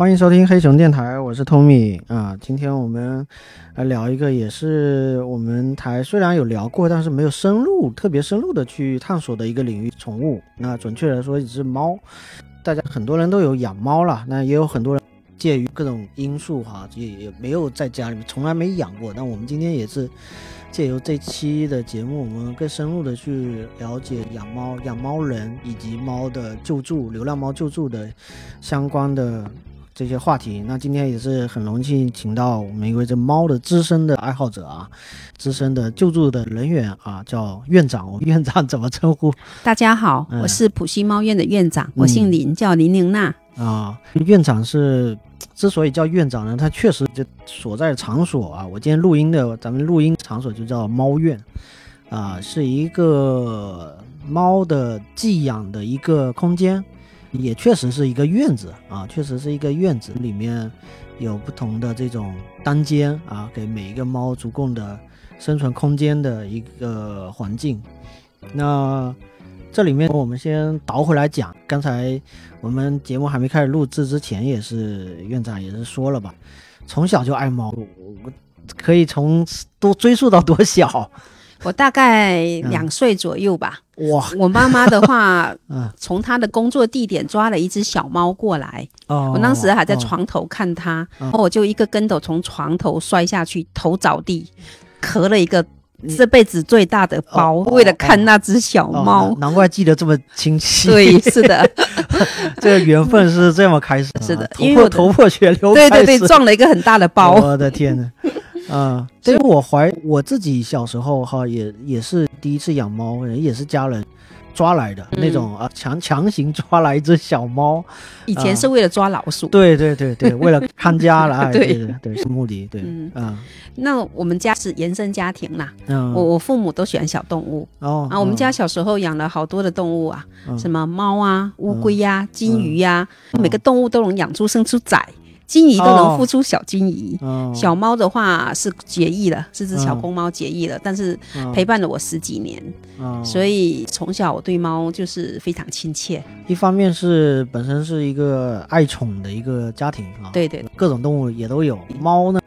欢迎收听黑熊电台，我是 Tommy 啊。今天我们来聊一个，也是我们台虽然有聊过，但是没有深入、特别深入的去探索的一个领域——宠物。那准确来说，一只猫。大家很多人都有养猫了，那也有很多人介于各种因素哈，也也没有在家里面从来没养过。那我们今天也是借由这期的节目，我们更深入的去了解养猫、养猫人以及猫的救助、流浪猫救助的相关的这些话题。那今天也是很荣幸请到我们一位这猫的资深的爱好者啊，资深的救助的人员啊，叫院长。我们 院长怎么称呼？大家好，嗯我是普西猫院的院长，我姓林，叫林玲娜。啊，院长是之所以叫院长呢，他确实就所在场所啊，我今天录音的咱们录音场所就叫猫院，啊，是一个猫的寄养的一个空间，也确实是一个院子啊，确实是一个院子，里面有不同的这种单间啊，给每一个猫足够的生存空间的一个环境。那这里面我们先倒回来讲，刚才我们节目还没开始录制之前，也是院长也是说了吧，从小就爱猫，我可以从多追溯到多小？我大概嗯。两岁左右吧。哇，我妈妈的话，嗯。从她的工作地点抓了一只小猫过来，哦，我当时还在哦。床头看它，嗯。然后我就一个跟斗从床头摔下去，头着地，咳了一个这辈子最大的包，哦为了看那只小哦猫。难难怪记得这么清晰。对，是的，这个缘分是这么开始啊，是的头破因为我头破血流对对对，撞了一个很大的包。我的天呐，啊！所以我怀我自己小时候哈，也也是第一次养猫，也是家人抓来的、嗯那种啊，强强行抓来一只小猫。以前是为了抓老鼠。对对对对，为了看家了，哎，对对对对，是目的，对，嗯嗯那我们家是原生家庭啦，嗯，我我父母都喜欢小动物哦啊，我们家小时候养了好多的动物啊，嗯什么猫啊、乌龟呀、金鱼呀，每个动物都能养出生出崽，金鱼都能孵出小金鱼。哦小猫的话是绝育了，是只小嗯公猫绝育了，但是嗯陪伴了我十几年，嗯所以从小我对猫就是非常亲切。一方面是本身是一个爱宠的一个家庭啊，对对各种动物也都有，猫呢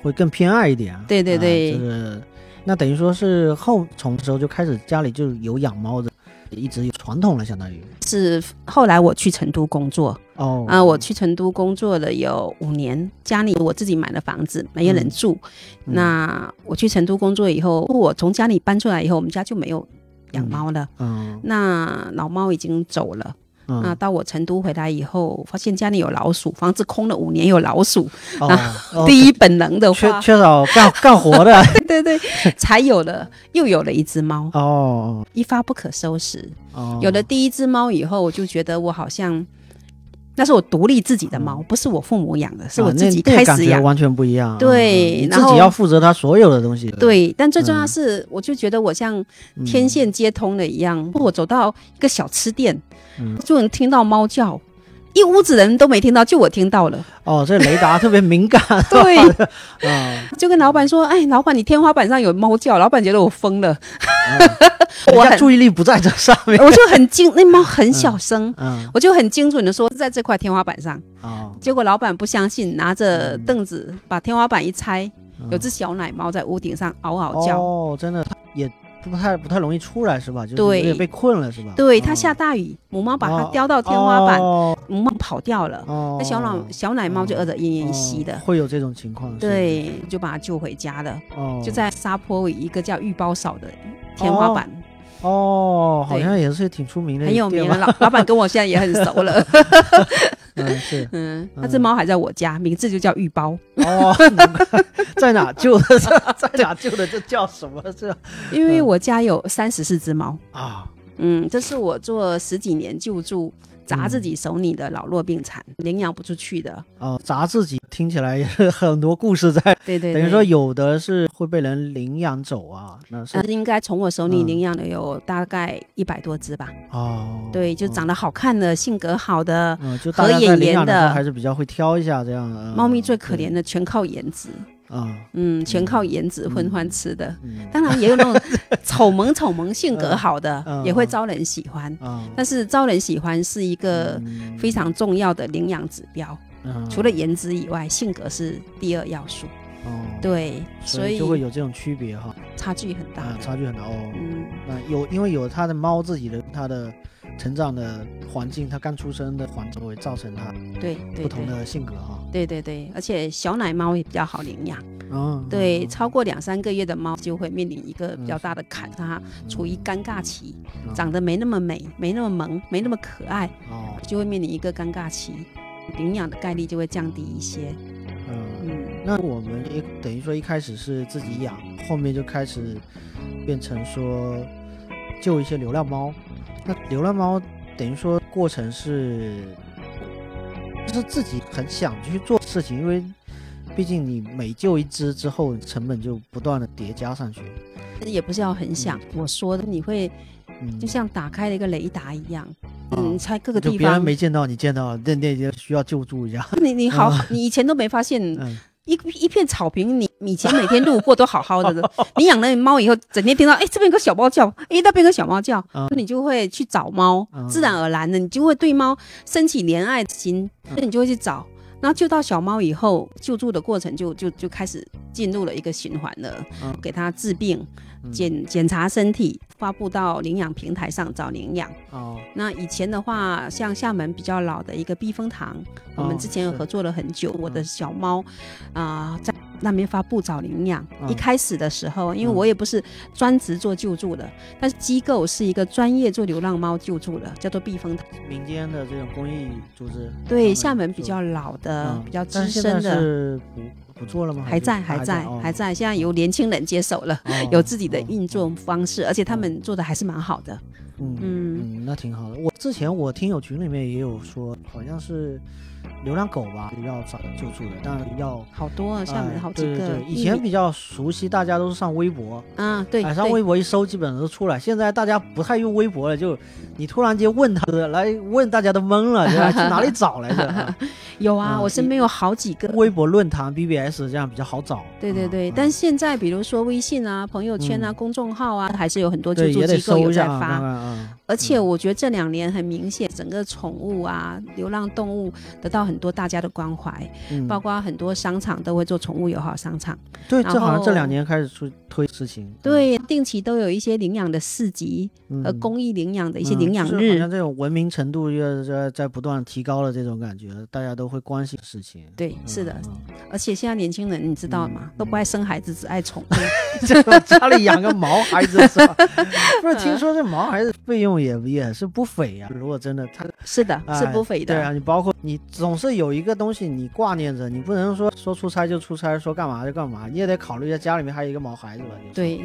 会更偏爱一点啊。对对对啊就是那等于说是后从时候就开始家里就有养猫的，一直有传统了，相当于是后来我去成都工作哦啊、我去成都工作了有五年，家里我自己买了房子，没有人住。嗯那我去成都工作以后，我从家里搬出来以后，我们家就没有养猫了。嗯那老猫已经走了。那嗯到我成都回来以后，发现家里有老鼠，房子空了五年有老鼠。哦哦 第一本能的缺，缺少干干活的。对对对，才有了，又有了一只猫，哦。一发不可收拾。哦，有了第一只猫以后，我就觉得我好像那是我独立自己的猫，不是我父母养的，是我啊自己开始养。觉完全不一样。对自己要负责它所有的东西。对，但最重要嗯是，我就觉得我像天线接通了一样，我走到一个小吃店，嗯就能听到猫叫，一屋子人都没听到，就我听到了。哦，这雷达特别敏感。对，啊，就跟老板说：“哎，老板，你天花板上有猫叫。”老板觉得我疯了，我注意力不在这上面。我就很精，那猫很小声，嗯我就很精准的说在这块天花板上。哦结果老板不相信，拿着凳子把天花板一拆，嗯有只小奶猫在屋顶上嗷嗷叫。哦，真的它也不太不太容易出来是吧？就是对有点被困了是吧？对，哦它下大雨，母猫把它哦叼到天花板，哦母猫跑掉了，哦那小老小奶猫就饿得奄奄一息的哦。会有这种情况。对，就把它救回家了，哦，就在沙坡尾一个叫玉包嫂的天花板，哦，好像也是挺出名的，很有名。老 老板跟我现在也很熟了。嗯，是嗯，那只猫还在我家，名字就叫玉包，哦，在哪救的？在哪救的？这叫什么？这因为我家有三十四只猫。啊，嗯，这是我做十几年救助砸自己手里的老弱病残，领养不出去的。哦，砸自己听起来也是很多故事在，对对对，等于说有的是会被人领养走啊，那是呃，应该从我手里嗯领养的有大概一百多只吧。哦，对，就嗯长得好看的、性格好的。合眼缘的还是比较会挑一下这样。的猫咪最可怜的全靠颜值，啊，嗯，全靠颜值混饭吃的。嗯当然也有那种 丑萌丑萌、性格好的，嗯也会招人喜欢。啊，但是招人喜欢是一个嗯非常重要的领养指标。嗯除了颜值以外，性格是第二要素。哦，对，所以就会有这种区别哈，差距很大。差距很大哦。嗯，那有因为有他的猫自己的它的成长的环境，它刚出生的环境会造成它对不同的性格哈。对对对，而且小奶猫也比较好领养。嗯，对，嗯超过两三个月的猫就会面临一个比较大的坎，它处于尴尬期，嗯长长得没那么美，没那么萌，没那么可爱，哦，就会面临一个尴尬期，领养的概率就会降低一些。嗯，嗯，那我们也等于说一开始是自己养，后面就开始变成说救一些流浪猫。那流浪猫等于说过程是，是自己很想去做事情，因为毕竟你每救一只之后，成本就不断的叠加上去。也不是要很想，我说的你会嗯，就像打开了一个雷达一样，哦嗯，猜各个就别人地方，没见到，你见到了，那那就需要救助一下。你你好，你以前都没发现嗯，一一片草坪，你以前每天路过都好好的的，你养了猫以后，整天听到哎这边有个小猫叫，哎那边有个小猫叫，嗯。你就会去找猫，嗯。自然而然的你就会对猫升起怜爱心，那你就会去找。然后救到小猫以后，救助的过程就就就开始进入了一个循环了，嗯。给它治病、嗯检检查身体，发布到领养平台上找领养。哦，那以前的话，像厦门比较老的一个避风塘，我们之前有合作了很久。我的嗯小猫啊、在那边发布找领养。嗯一开始的时候，因为嗯我也不是专职做救助的，但是机构是一个专业做流浪猫救助的，叫做避风塘。民间的这种公益组织，对，厦门比较老的、嗯比较资深的。是不不做了吗？还在，还还在，哦还在。现在由年轻人接手了，哦 有自己的哦运作方式，而且他们做的还是蛮好的。嗯嗯嗯，那挺好的。我之前我听友群里面也有说，好像是流浪狗吧，要找救助的，但是要好多啊，厦门哎好几个。对对对，以前比较熟悉，大家都是上微博，啊，对，哎，上微博一搜，基本上都出来。现在大家不太用微博了，就你突然间问他来问，大家都懵了，对吧？去哪里找来着？啊有啊，啊我身边有好几个。微博论坛、BBS 这样比较好找。啊对对对，啊但现在比如说微信啊、朋友圈啊、嗯公众号啊，还是有很多救助机构有在发。而且我觉得这两年很明显，整个宠物啊、流浪动物得到很多大家的关怀，嗯包括很多商场都会做宠物友好商场。对，这好像这两年开始出推事情。对，定期都有一些领养的市集嗯，和公益领养的一些嗯领养就是好像。这种文明程度越在在不断提高了，这种感觉，大家都会关心事情。对，嗯是的，嗯而且现在年轻人你知道吗？都不爱生孩子，只爱宠物。这 种 家里养个毛孩子是吧？不是，听说这毛孩子费用也也是不菲呀、如果真的他是的，是哎不菲的。对啊，你包括你总是有一个东西你挂念着，你不能说说出差就出差，说干嘛就干嘛，你也得考虑一下家里面还有一个毛孩子吧。对，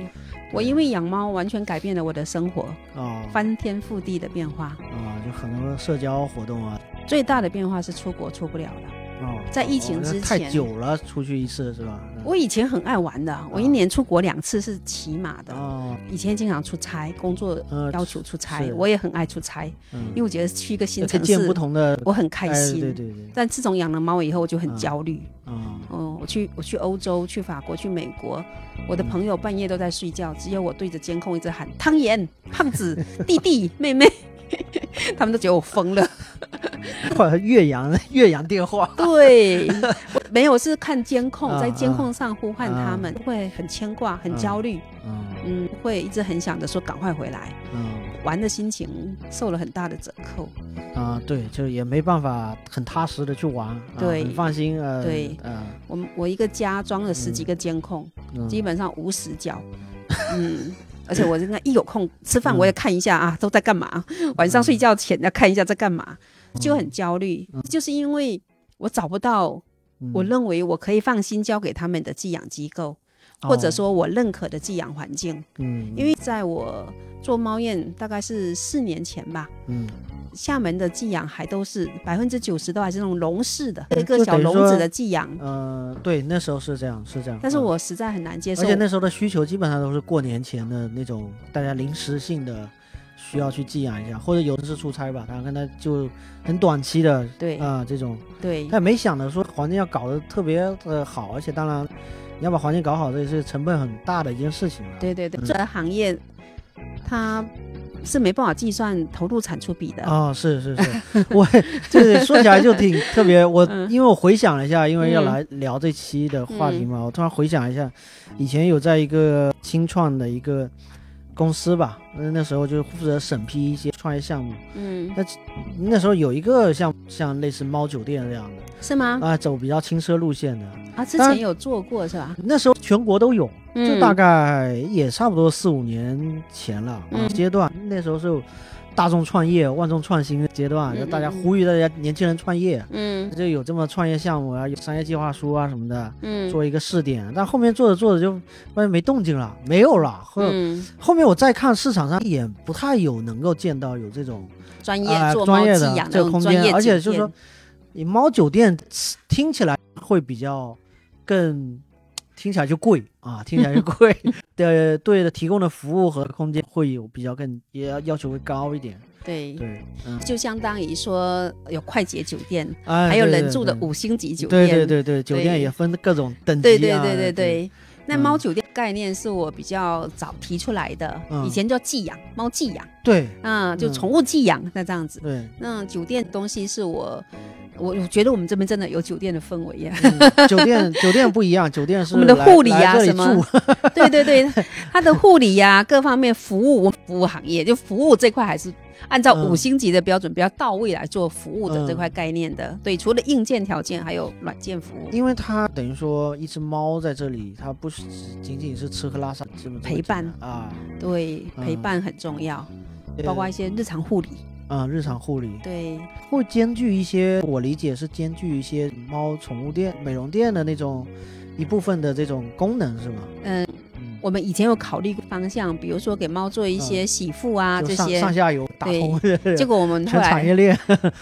我因为养猫完全改变了我的生活，哦翻天覆地的变化。啊，就很多社交活动啊，最大的变化是出国出不了了。哦，在疫情之太前久了，出去一次是吧？嗯。我以前很爱玩的，我一年出国两次是骑马的。哦，以前经常出差，工作呃，要求出差是，我也很爱出差，嗯。因为我觉得去一个新城可以见不市，同的，我很开哎心。对对对，但自从养了猫以后，我就很嗯。焦虑。嗯。嗯，我去我去欧洲、去法国、去美国，我的朋友半夜都在睡觉，只有我对着监控一直喊汤圆、胖子、弟弟、妹妹，他们都觉得我疯了。或者岳阳岳阳电话，对，没有是看监控，啊在监控上呼唤他啊们，会很牵挂、很焦虑，嗯嗯，会一直很想着说赶快回来，嗯玩的心情受了很大的折扣。啊，对，就也没办法很踏实的去玩，啊对很放心，呃，对。嗯，我们我一个家装了十几个监控，嗯。基本上无死角，嗯。而且我现在一有空吃饭，嗯。我也看一下啊，都在干嘛？晚上睡觉前要看一下在干嘛，就很焦虑，就是因为我找不到嗯。我认为我可以放心交给他们的寄养机构，或者，说我认可的寄养环境。哦嗯，因为在我做猫宴大概是四年前吧，嗯。厦门的寄养还都是百分之九十都还是那种笼式的，嗯一个小笼子的寄养。呃，对，那时候是这样，是这样，但是嗯。我实在很难接受。而，且那时候的需求基本上都是过年前的那种大家临时性的需要去寄养一下，或者有的是出差吧，他跟他就很短期的对。啊、这种，对。他也没想着说环境要搞得特别的好，而且当然你要把环境搞好，这也是成本很大的一件事情了。对对对，嗯这个行业它是没办法计算投入产出比的。哦，是是是，我这说起来就挺特别。我嗯因为我回想了一下，因为要嗯来聊这期的话题嘛，我突然回想一下，以前有在一个新创的一个公司吧，那那时候就负责审批一些创业项目。嗯，那那时候有一个像像类似猫酒店这样的是吗？啊，走比较轻奢路线的，啊，之前有做过是吧？那时候全国都有，就嗯大概也差不多四五年前了、阶段。那时候是有大众创业、万众创新的阶段，嗯就大家呼吁大家年轻人创业，嗯。就有这么创业项目啊，有商业计划书啊什么的，嗯。做一个试点。但后面做着做着就发现没动静了，没有了。后、嗯，后面我再看市场上也不太有能够见到有这种专业专业的这个空间，而且就是说，你猫酒店听起来会比较更听起来就贵啊，听起来就贵的，对的，提供的服务和空间会有比较更也要要求会高一点，对，对，嗯，就相当于说有快捷酒店，哎，还有人住的，五星级酒店，对对对，酒店也分各种等级、啊，对对对对对。那嗯。猫酒店概念是我比较早提出来的，嗯。以前叫寄养，猫寄养，对。啊，就嗯。宠物寄养，那这样子。对，那酒店东西是我，我我觉得我们这边真的有酒店的氛围呀。嗯酒店 酒店不一样，酒店是我们的护理呀啊什么？对对对，它的护理呀、各方面服务，我服务行业就服务这块还是按照嗯五星级的标准比较到位来做服务的嗯这块概念的。对，除了硬件条件，还有软件服务。因为它等于说一只猫在这里，它不是只仅仅是吃喝拉撒这么陪伴啊，对，嗯陪伴很重要，包括一些日常护理。啊、日常护理对，会兼具一些，我理解是兼具一些猫宠物店、美容店的那种一部分的这种功能是吗？嗯，嗯，我们以前有考虑过方向，比如说给猫做一些洗护啊、这些上，下游打通，结果我们后全产来业链，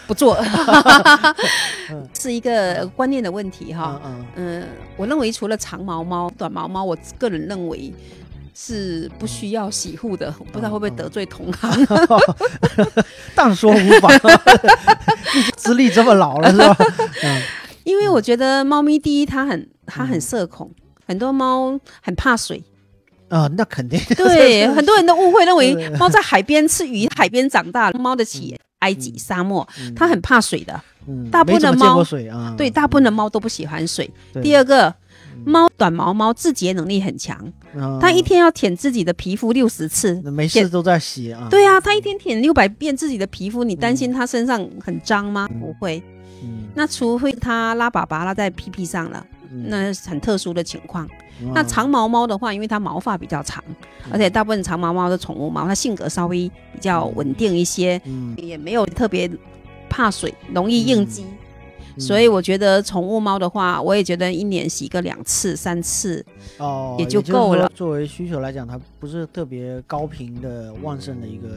不做 嗯，是一个观念的问题哈。嗯嗯嗯，我认为除了长毛猫、短毛猫，我个人认为是不需要洗护的。我不知道会不会得罪同行。但说无妨，资历这么老了是吧？嗯因为我觉得猫咪第一，它很它很社恐，很多猫很怕水。啊、那肯定，对，很多人都误会认为猫在海边吃鱼，海边长大。猫的起源埃及沙漠，嗯它很怕水的。嗯大部分的猫水啊，对，大部分的猫都不喜欢水。第二个，猫短毛猫自洁能力很强，嗯它一天要舔自己的皮肤六十次。没事都在洗啊，对啊，它一天舔六百遍自己的皮肤，你担心它身上很脏吗？不会。嗯，那除非它拉粑粑拉在屁屁上了，嗯那是很特殊的情况。嗯那长毛猫的话，因为它毛发比较长，而且大部分长毛猫的宠物猫，它性格稍微比较稳定一些，嗯。也没有特别怕水，容易应激。嗯所以我觉得宠物猫的话，我也觉得一年洗个两次、三次，哦，也就就是够了。作为需求来讲，它不是特别高频的旺盛的一个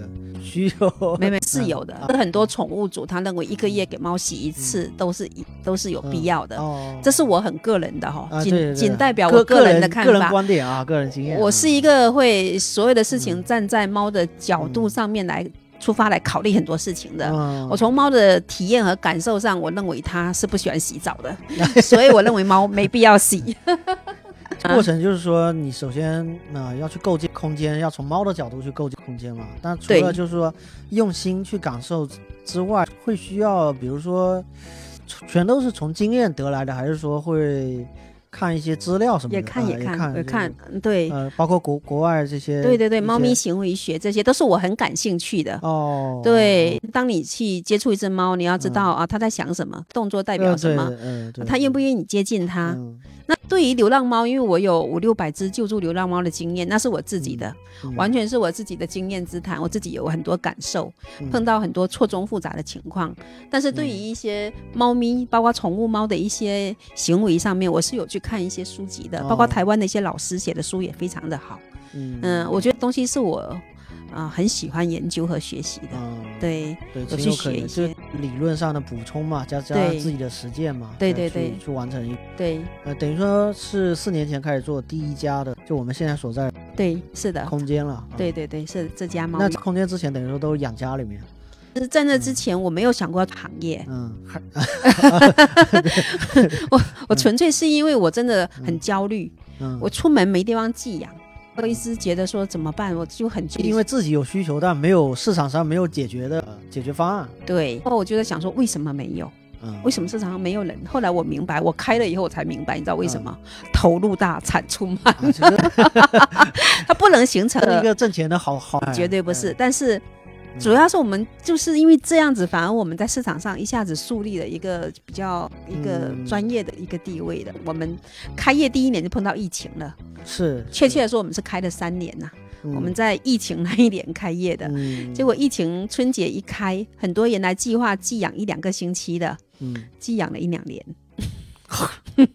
需求。没没 是有的。啊很多宠物主他认为一个月给猫洗一次都是都是有必要的，哦，这是我很个人的哈，仅仅代表我个人的看个人法。观点啊，个人经验啊。我是一个会所有的事情嗯。站在猫的角度上面来出发来考虑很多事情的。嗯，我从猫的体验和感受上，我认为它是不喜欢洗澡的，所以我认为猫没必要洗。过程就是说，你首先呃要去构建空间，要从猫的角度去构建空间嘛。但除了就是说用心去感受之外，会需要比如说全都是从经验得来的，还是说会看一些资料什么的？也看啊也看看也看对呃，包括国国外这些，对对对，猫咪行为学这些都是我很感兴趣的。哦，对，当你去接触一只猫，你要知道啊，它在想什么，动作代表什么，它愿不愿意你接近它。嗯那对于流浪猫，因为我有五六百只救助流浪猫的经验，那是我自己的，嗯完全是我自己的经验之谈，我自己有很多感受，嗯。碰到很多错综复杂的情况。但是对于一些猫咪，包括宠物猫的一些行为上面，我是有去看一些书籍的，哦。包括台湾的一些老师写的书也非常的好。嗯。嗯，我觉得东西是我啊、很喜欢研究和学习的。嗯对对，有去情有可一些就理论上的补充嘛，加加对自己的实践嘛，对对对去完成一对呃，等于说是四年前开始做第一家的，就我们现在所在对，是的，空间了。啊对，对对，是这家猫。那空间之前等于说都养家里面，就是在那之前，我没有想过行业，嗯，我我纯粹是因为我真的很焦虑，嗯，我出门没地方寄养，我一直觉得说怎么办，我就很因为自己有需求，但没有市场上没有解决的解决方案。对，然后我就在想说，为什么没有？嗯，为什么市场上没有人？后来我明白，我开了以后我才明白，你知道为什么？嗯投入大，产出慢，它不能形成一个挣钱的好好，绝对不是。哎但是主要是我们就是因为这样子，反而我们在市场上一下子树立了一个比较一个嗯。专业的一个地位的。我们开业第一年就碰到疫情了，是确切的说，我们是开了三年呐、嗯。我们在疫情那一年开业的。嗯。结果疫情春节一开，很多原来计划寄养一两个星期的，嗯。寄养了一两年。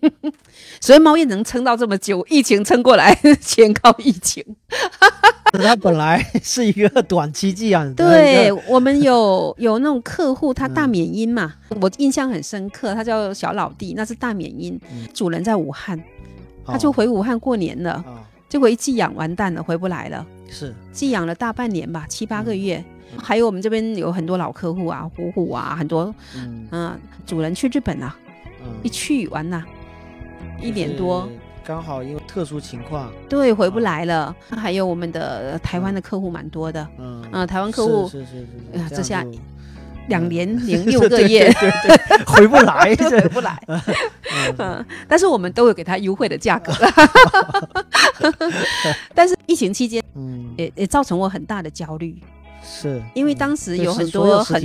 所以猫业能撑到这么久，疫情撑过来 全靠疫情。它本来是一个短期寄养对我们有有那种客户，他大嗯缅因嘛，我印象很深刻，他叫小老弟，那是大缅因，嗯。主人在武汉，他就哦回武汉过年了，啊结果一寄养完蛋了，回不来了，是。寄养了大半年吧，七八个月。嗯。还有我们这边有很多老客户啊，虎虎啊，很多嗯。嗯、主人去日本啊，一嗯去完呐、一年多，刚好因为特殊情况。对，回不来了。还有我们的台湾的客户蛮多的，嗯。啊台湾客户是是是是是呃这下两年零六个 月。对对对回不来回不来。嗯。嗯，但是我们都有给他优惠的价格。但是疫情期间嗯。也也造成我很大的焦虑，是因为当时有很多很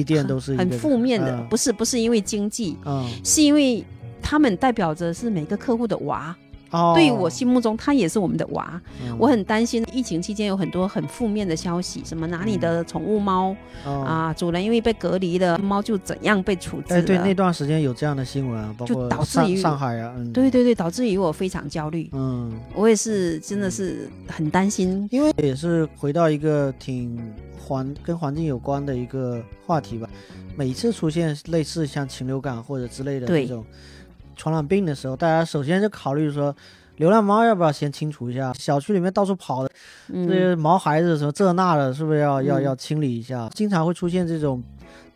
很负面的，嗯。不是不是因为经济，嗯。是因为他们代表着是每个客户的娃，哦。对于我心目中他也是我们的娃。嗯。我很担心疫情期间有很多很负面的消息，什么哪里的宠物猫、哦。啊，主人因为被隔离了，猫就怎样被处置哎，对，那段时间有这样的新闻啊，括上导致于上海啊，嗯，对对对，导致于我非常焦虑，嗯，我也是真的是很担心。因为也是回到一个挺环跟环境有关的一个话题吧。每次出现类似像禽流感或者之类的这种传染病的时候，大家首先就考虑说，流浪猫要不要先清除一下？小区里面到处跑的这嗯，些毛孩子什么这那的，是不是要要嗯要清理一下？经常会出现这种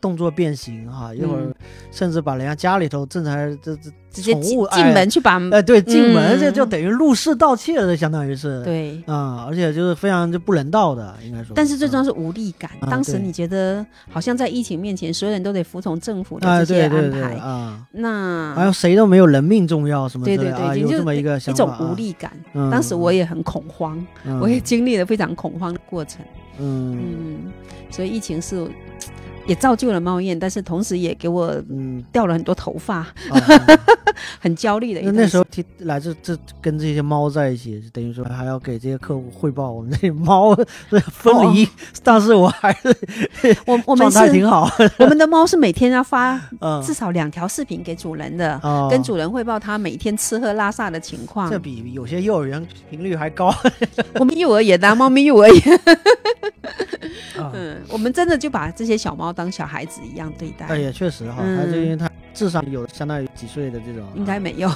动作变形哈，一会儿嗯甚至把人家家里头正常这这直接进进哎门去把哎，对，进门这嗯就等于入室盗窃了，相当于是。。对。啊、而且就是非常就不人道的，应该说。但是最重要嗯是无力感。当时你觉得好像在疫情面前，所有人都得服从政府的啊，这些对对对安排，啊，那好像谁都没有人命重要什么之对对对就有这么一个一种想法啊无力感。嗯当时我也很恐慌，嗯我也经历了非常恐慌的过程。嗯嗯，所以疫情是也造就了猫燕，但是同时也给我嗯，掉了很多头发，啊 很焦虑的一那那时候提来这这跟这些猫在一起，等于说还要给这些客户汇报我们这些猫这分离，但是我还是 我我们是挺好，我们的猫是每天要发 嗯。至少两条视频给主人的，哦。跟主人汇报它每天吃喝拉撒的情况。这。比有些幼儿园频率还高。我们幼儿园的猫咪幼儿园，啊 嗯，我们真的就把这些小猫当小孩子一样对待。哎也确实哈，嗯它就因为它智商有相当于几岁的这种，应该没有，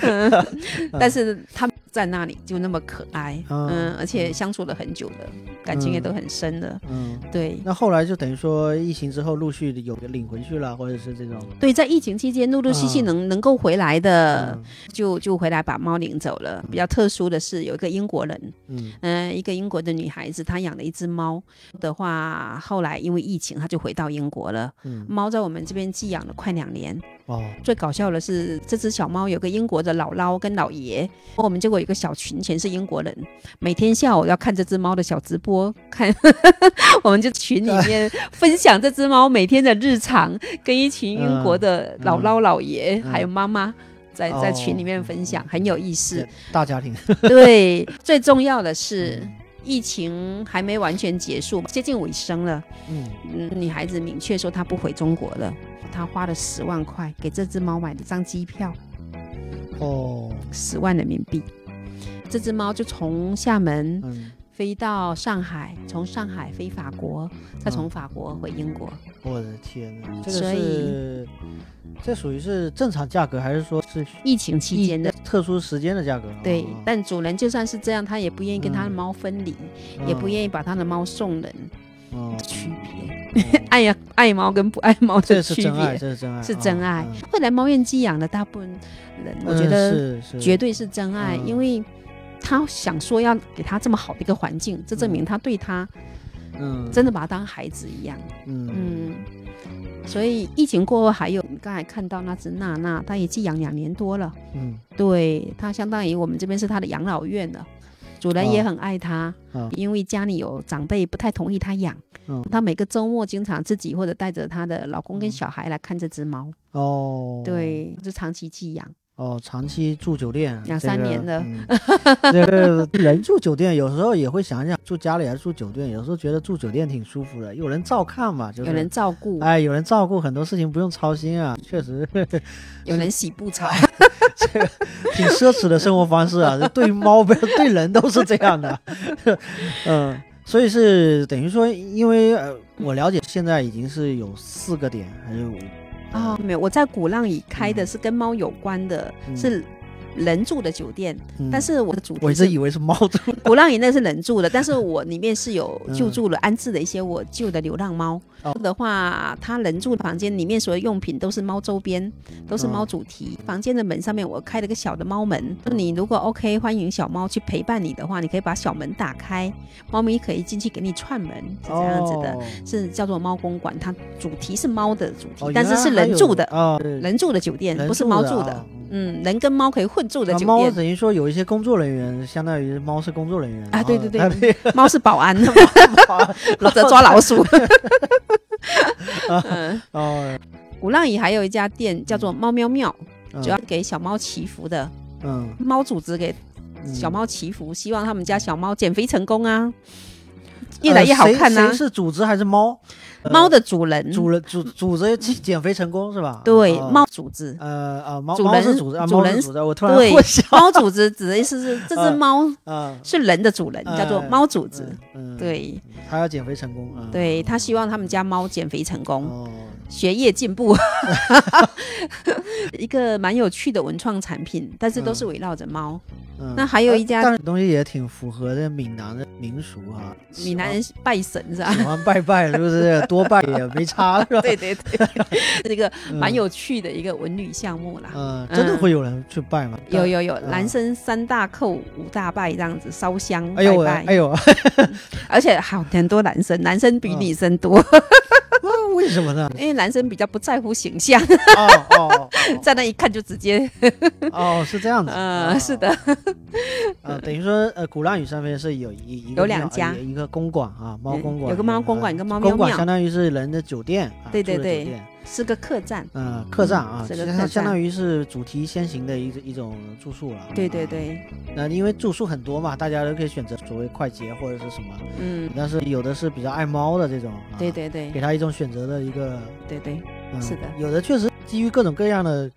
嗯 但是他们在那里就那么可爱，嗯。嗯，而且相处了很久的，感情也都很深的，嗯。对。那后来就等于说疫情之后陆续有个领回去了，或者是这种，对，在疫情期间陆陆续续嗯能能够回来的，嗯。就就回来把猫领走了。比较特殊的是，有一个英国人，嗯。嗯、一个英国的女孩子，她养了一只猫。的话，后来因为疫情，她就回到英国了。嗯猫在我们这边寄养了快两年。哦最搞笑的是，这只小猫有个英国的姥姥跟姥爷，我们结果有一个小群，全是英国人，每天下午要看这只猫的小直播，看 我们就群里面分享这只猫每天的日常，跟一群英国的姥姥姥爷、嗯还有妈妈。在在哦群里面分享，很有意思。大家庭，对，最重要的是，疫情还没完全结束，接近尾声了。嗯嗯，女孩子明确说她不回中国了，她花了十万块给这只猫买了张机票，哦十万人民币。这只猫就从厦门嗯，飞到上海，从上海飞法国，再从法国回英国。我的天呐，这个所以是这属于是正常价格，还是说是疫情期间的。特殊时间的价格？对哦，但主人就算是这样，他也不愿意跟他的嗯猫分离，也不愿意把他的猫送人，哦，区别。哦爱呀，爱猫跟不爱猫这的区是真爱，别这是真爱，是真爱嗯。未来猫院寄养的大部分人，我觉嗯得绝对是真爱，嗯因为他想说要给他这么好的一个环境，这证明他对他嗯，真的把他当孩子一样。嗯。嗯，所以疫情过后，还有你刚才看到那只娜娜，它也寄养两年多了。嗯。对，它相当于我们这边是它的养老院了，主人也哦很爱它，哦因为家里有长辈不太同意它养，嗯。它每个周末经常自己或者带着她的老公跟小孩来看这只猫，哦，对，就长期寄养。哦，长期住酒店两这个三年了嗯 这个人住酒店有时候也会想想住家里还是住酒店，有时候觉得住酒店挺舒服的，有人照看嘛，就是有人照顾，哎，有人照顾，很多事情不用操心啊，确实有人 洗不草，挺奢侈的生活方式啊。对猫不对人都是这样的，嗯，所以是等于说，因为呃，我了解现在已经是有四个点还是五哦，没有，我在鼓浪屿开的是跟猫有关的，嗯。是人住的酒店，嗯但是我的主我一直以为是猫住，鼓浪屿那是人住的，但是我里面是有嗯救助了、安置的一些我救的流浪猫。哦的话，他人住的房间里面所有用品都是猫周边，都是猫哦主题。房间的门上面我开了个小的猫门，你如果 OK，欢迎小猫去陪伴你的话，你可以把小门打开，猫咪可以进去给你串门，是这样子的。哦是叫做猫公馆，它主题是猫的主题，哦但是是人住的，人住的酒店，人不是猫住的。嗯，人跟猫可以混住的啊猫酒店。等于说有一些工作人员，相当于猫是工作人员啊，对对对猫是保安。或者然后抓老鼠。嗯，哦，鼓浪屿还有一家店叫做猫喵喵，嗯。主要给小猫祈福的，嗯。猫组织给嗯。小猫祈福，希望他们家小猫减肥成功啊，越来越好看呐、呃谁谁是主子还是猫？呃猫的主人，主人主组织减肥成功是吧？对，哦猫主子。呃啊猫主人主人猫是组织，我突然对猫主子指的意思是 这只嗯猫啊，是人的主人，叫做哎猫主子。对，他要减肥成功啊，对他希望他们家猫减肥成功。哦，学业进步，一个蛮有趣的文创产品，但是都是围绕着猫。嗯那还有一家但是东西也挺符合这闽南的民俗啊，闽南人拜神是吧喜？欢拜拜，是不是？多拜也没差，是吧？对 对对，这 个嗯蛮有趣的一个文旅项目啦。嗯，真的会有人去拜吗？有有有，嗯男生三大叩五大拜这样子烧香哎呦喂拜拜，哎呦，而且好很多男生，男生比嗯女生多，那 为什么呢？因为男生比较不在乎形象，哦哦在那一看就直接，哦哦，是这样子。呃，哦。是的，呃，等于说，呃，鼓浪屿上面是有一一个有两家。呃一个公馆啊，猫公馆，有个猫公馆呃一个猫喵公馆相当于是人的酒店，啊对对对是个客栈。嗯，客栈啊，其实它是个客栈相当于是主题先行的一一种住宿了。对对啊，对，那因为住宿很多嘛，大家都可以选择所谓快捷或者是什么，嗯，但是有的是比较爱猫的这种，啊对，对对给他一种选择的一个，对对，嗯是的有的确实基于各种各样的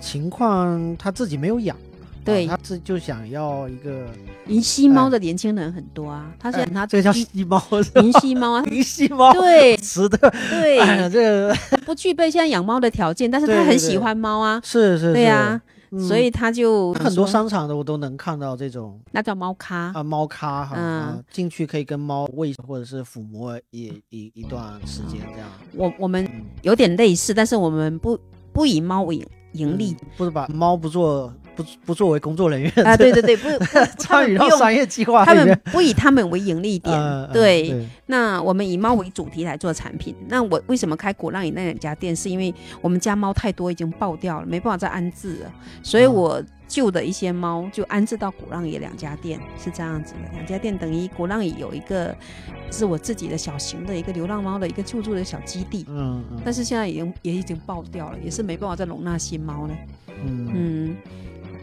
情况，他自己没有养。对啊他是就想要一个，银吸猫的年轻人很多啊，他哎想他这个叫银吸猫，银吸猫啊，银吸猫，对词的，对，哎呀，这个不具备现在养猫的条件，但是他很喜欢猫啊，是是，是对呀，嗯所以他就很多商场的我都能看到这种那叫猫咖，啊猫咖哈，进去可以跟猫喂或者是抚摸一一一段时间这样，我我们嗯，有点类似，但是我们不不以猫为盈利。嗯，不是把猫不做不不作为工作人员啊，对对对，不 参与到商业计划他们，不以他们为盈利 点对。对，那我们以猫为主题来做产品。那我为什么开鼓浪屿那两家店？是因为我们家猫太多，已经爆掉了，没办法再安置了，所以嗯我旧的一些猫就安置到鼓浪屿两家店，是这样子的。两家店等于鼓浪屿有一个是我自己的小型的一个流浪猫的一个救助的小基地。嗯嗯但是现在已经也已经爆掉了，也是没办法再容纳新猫了。嗯嗯，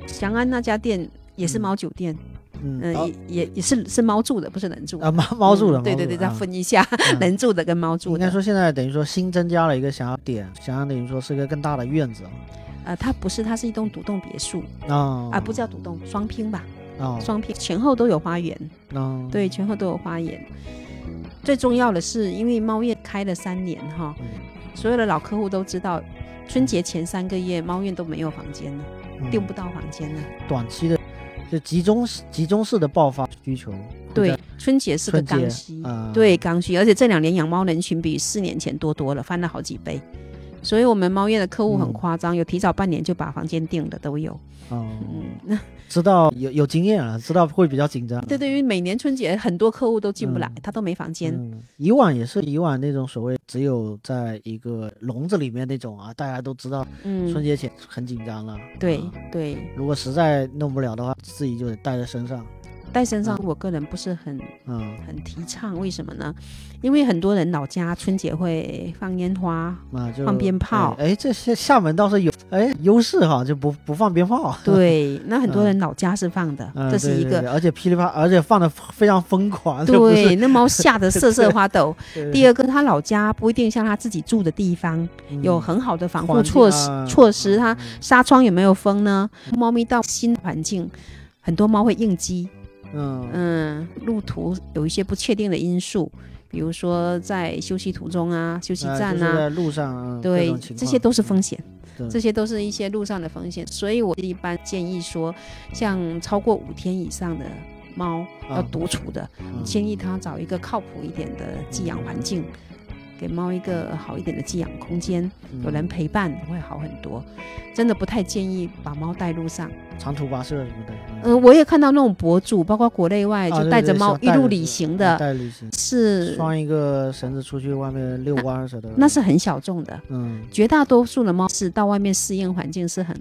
祥安那家店也是猫酒店，嗯也也也是是猫住的，不是人住的。啊猫猫住的，嗯对对对，再分一下嗯。人住的跟猫住的。应该说现在等于说新增加了一个想要点，想要等于说是一个更大的院子呃，它不是，它是一栋独栋别墅。啊啊，不叫独栋，双拼吧，啊双拼，前后都有花园，啊对，前后都有花园。最重要的是，因为猫院开了三年哈，嗯。所有的老客户都知道，春节前三个月猫院都没有房间了，嗯订不到房间了。短期的就集中集中式的爆发需求，对，春节是个刚需，啊对刚需，而且这两年养猫人群比四年前多多了，翻了好几倍。所以我们猫业的客户很嗯夸张，有提早半年就把房间订的都有。哦，嗯，那知道有有经验了，知道会比较紧张。对对于每年春节很多客户都进不来，嗯他都没房间。嗯，以往也是以往那种所谓只有在一个笼子里面那种啊，大家都知道春嗯，节前很紧张了。对啊对，如果实在弄不了的话，自己就得带在身上。带身上我个人不是很嗯，很提倡，为什么呢？因为很多人老家春节会放烟花，放鞭炮哎，哎这些厦门倒是有哎优势哈，就不不放鞭炮。对，那很多人老家是放的，嗯，这是一个。对对对而且噼里啪，而且放的非常疯狂。对，那猫吓得 瑟瑟发抖。第二个，他老家不一定像他自己住的地方有嗯很好的防护措施啊措施，它嗯纱窗有没有封呢？猫咪到新环境，很多猫会应激，嗯。嗯，路途有一些不确定的因素，比如说在休息途中啊、休息啊站啊，就是在路上啊，对这些都是风险，这些都是一些路上的风险，所以我一般建议说，像超过五天以上的猫要啊独处的，嗯。建议它找一个靠谱一点的寄养环境，给猫一个好一点的寄养空间，有人陪伴会好很多。真的不太建议把猫带路上。长途跋涉什么的。嗯呃，我也看到那种博主，包括国内外，啊就带着猫一路旅行的，带旅行，是拴一个绳子出去外面遛弯儿似的。那是很小众的。嗯绝大多数的猫是到外面适应环境是很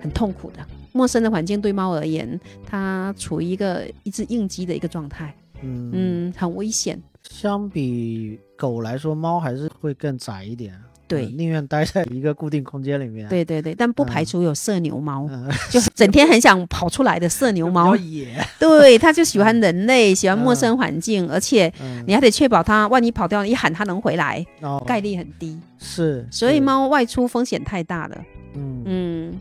很痛苦的。陌生的环境对猫而言，它处于一个一直应激的一个状态，嗯嗯，很危险。相比狗来说，猫还是会更窄一点。对嗯宁愿待在一个固定空间里面。对对对，但不排除有色牛猫，嗯，就整天很想跑出来的色牛 猫，野。对，它就喜欢人类，喜欢陌生环境，而且嗯，你还得确保它，万一跑掉了，一喊它能回来，哦概率很低。是，所以，猫外出风险太大了。嗯，嗯，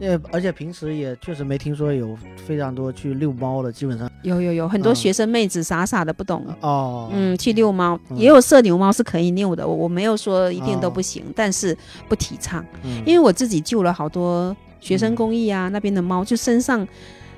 呃，而且平时也确实没听说有非常多去遛猫的，基本上有有有很多嗯。学生妹子傻傻的不懂，哦，嗯，去遛猫，嗯。也有社牛猫是可以遛的，我我没有说一定都不行，但是不提倡，嗯，因为我自己救了好多学生公益啊、那边的猫，就身上。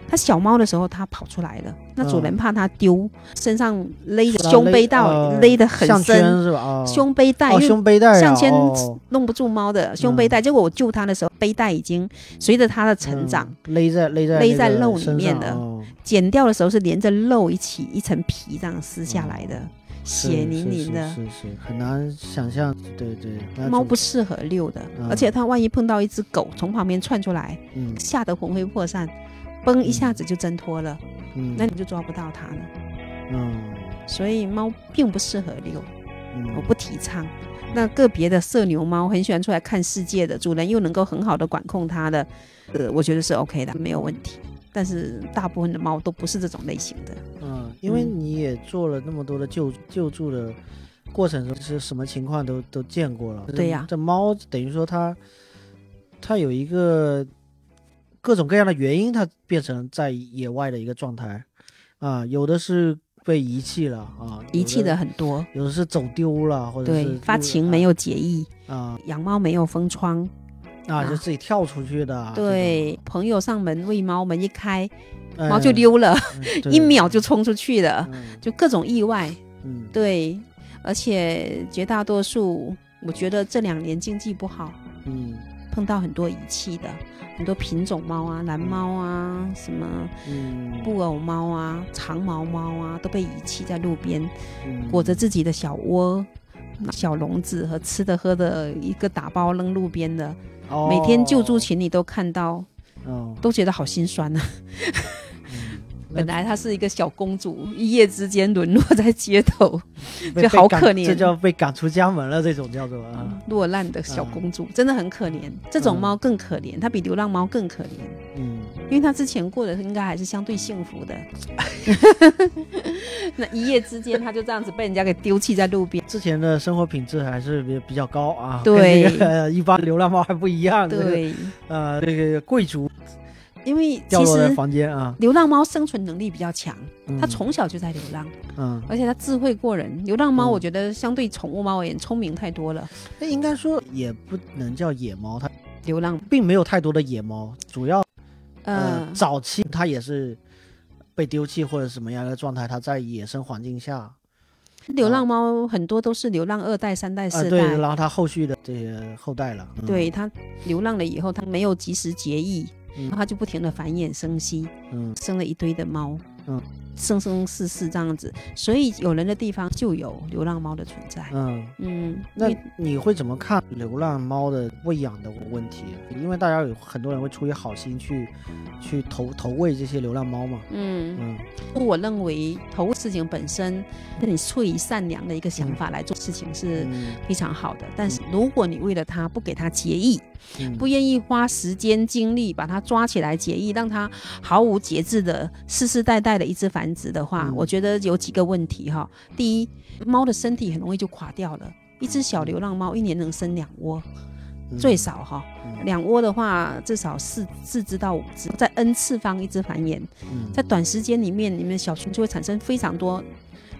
它小猫的时候，它跑出来了，那主人怕它丢，身上勒着胸背带呃勒得很深，是吧？哦，胸背带，胸背带啊项圈哦。弄不住猫的胸背带。结果我救它的时候，背带已经随着它的成长，嗯勒在勒在勒在肉里面的剪掉的时候是连着肉一起一层皮这样撕下来的，血淋淋的。是是是是很难想象，对对，猫不适合遛的，嗯。而且它万一碰到一只狗从旁边窜出来，嗯。吓得魂飞魄散，嘣一下子就挣脱了，嗯那你就抓不到它了。嗯所以猫并不适合遛，嗯我不提倡。那个别的色牛猫很喜欢出来看世界的，主人又能够很好的管控它的，呃，我觉得是 OK 的，没有问题。但是大部分的猫都不是这种类型的。嗯，因为嗯你也做了那么多的救救助的过程中，是什么情况都都见过了。对呀这猫等于说它它有一个各种各样的原因，它变成在野外的一个状态啊，有的是被遗弃了啊，遗弃的，很多，有的是走丢了，或者是，发情没有有结义，啊养猫没有封窗，啊，就啊自己跳出去的啊，对，朋友上门喂猫，门一开，猫就哎溜了，一秒就冲出去了，嗯就各种意外。嗯对，而且绝大多数，我觉得这两年经济不好，嗯碰到很多遗弃的，很多品种猫啊，蓝猫啊，什么嗯，布偶猫啊、长毛猫啊，都被遗弃在路边，嗯裹着自己的小窝。小笼子和吃的喝的一个打包扔路边的，每天救助哦群里都看到，哦，都觉得好心酸啊！嗯本来她是一个小公主，一夜之间沦落在街头，就好可怜。这叫被赶出家门了，这种叫做啊，落难的小公主，真的很可怜。这种嗯。猫更可怜，它比流浪猫更可怜，嗯。因为它之前过的应该还是相对幸福的。那一夜之间，它就这样子被人家给丢弃在路边。之前的生活品质还是比比较高啊，对。一般流浪猫还不一样，对，呃，这个贵族因为掉落在其实房间啊，流浪猫生存能力比较强，嗯。它从小就在流浪，嗯，而且它智慧过人。流浪猫，嗯。我觉得相对宠物猫而言，聪明太多了。那应该说也不能叫野猫，它流浪，并没有太多的野猫，主要呃呃，早期它也是被丢弃或者什么样的状态，它在野生环境下，流浪猫很多都是流浪二代、三代、啊，四对，代，然后它后续的这些后代了，嗯。对，它流浪了以后，它没有及时节育，嗯。然后他就不停的繁衍生息，嗯。生了一堆的猫，嗯生生世世这样子，所以有人的地方就有流浪猫的存在。嗯。嗯，那你你会怎么看流浪猫的喂养的问题？因为大家有很多人会出于好心去去投投喂这些流浪猫嘛。嗯，嗯我认为投事情本身，那你出于善良的一个想法来做事情是嗯非常好的。但是如果你为了它不给它结义，嗯不愿意花时间精力把它抓起来结义，让它毫无节制的世世代代的一直繁殖的话，嗯。我觉得有几个问题哈。第一，猫的身体很容易就垮掉了。一只小流浪猫一年能生两窝，嗯。最少哈，嗯。两窝的话至少四四只到五只，在 n 次方一只繁衍，嗯。在短时间里面，你们小群就会产生非常多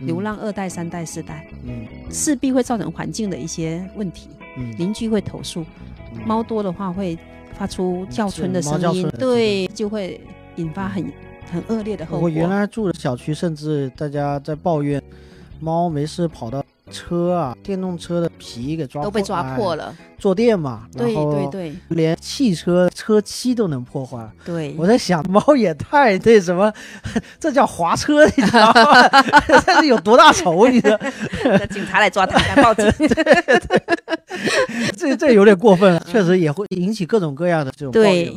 流浪二代、三代、四代，嗯。势必会造成环境的一些问题，嗯。邻居会投诉，嗯。猫多的话会发出叫春的声音，对，就会引发很很恶劣的后果我。原来住的小区，甚至大家在抱怨猫没事跑到车啊、电动车的皮给抓都被抓破了，了，坐垫嘛，对对对连汽车车漆都能破坏。对，我在想，猫也太那什么，这叫划车，你知道吗？这是有多大仇？你说 警察来抓他，来报警。这这有点过分了，确实也会引起各种各样的这种对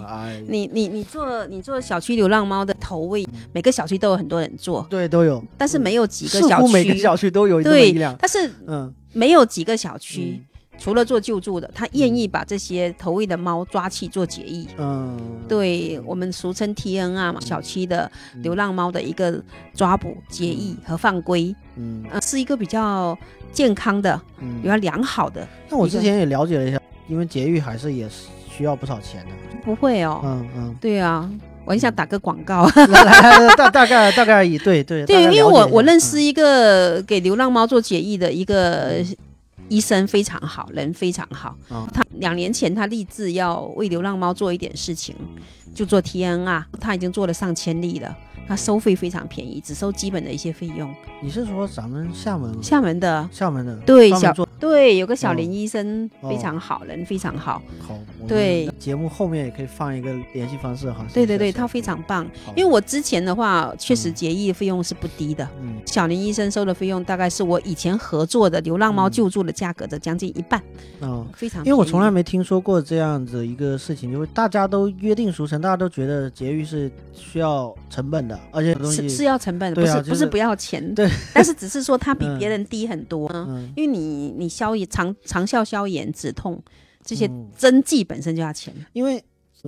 你你你做你做小区流浪猫的投喂，每个小区都有很多人做，对都有，但是没有几个小区每个区，小区都有这么对一辆，但是嗯，没有几个小区嗯除了做救助的，他愿意把这些投喂的猫抓去做绝育。嗯，对我们俗称 TNR 嘛，小区的流浪猫的一个抓捕、节育和放归，嗯。呃，是一个比较健康的、嗯。比较良好的。那我之前也了解了一下，因为绝育还是也是需要不少钱的。不会哦，嗯嗯，对啊，我很想打个广告。大大概大概也对对对，因为我我认识一一个给流浪猫做节育的一个医生，非常好，人非常好。啊他两年前他立志要为流浪猫做一点事情，就做 TNR，，他已经做了上千例了。他收费非常便宜，只收基本的一些费用。你是说咱们厦门厦门的厦门的对小对有个小哦林医生哦非常好，人非常好。好，对节目后面也可以放一个联系方式哈。对对对，他非常棒。因为我之前的话，确实结义费用是不低的。嗯小林医生收的费用大概是我以前合作的流浪猫嗯救助的价格的将近一半，嗯。非常。因为我从来。没听说过这样子一个事情，就是大家都约定俗成，大家都觉得节育是需要成本的，而且是是要成本的，对啊就是不是不是不要钱，对，但是只是说它比嗯。别人低很多，嗯。因为你你消炎长长效消炎止痛这些嗯。针剂本身就要钱，因为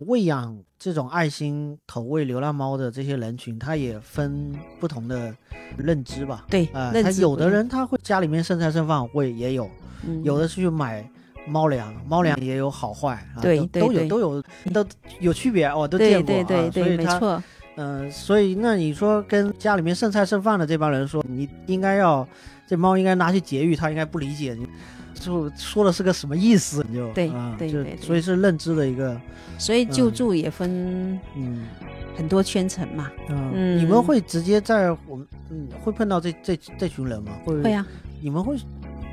喂养这种爱心投喂流浪猫的这些人群，他也分不同的认知吧。对，啊、他有的人他会家里面剩菜剩饭喂，也有，嗯。有的是去买猫粮，猫粮也有好坏，啊、对都都有对。对都有都有区别，我都见过对对对，以没错，嗯、所以那你说跟家里面剩菜剩饭的这帮人说，你应该要这猫应该拿去节育，他应该不理解你。就说的是个什么意思？你就对啊对对对。所以是认知的一个，所以救嗯。助也分嗯。很多圈层嘛，嗯，嗯你们会直接在我们嗯会碰到这这这群人吗？会会啊，你们会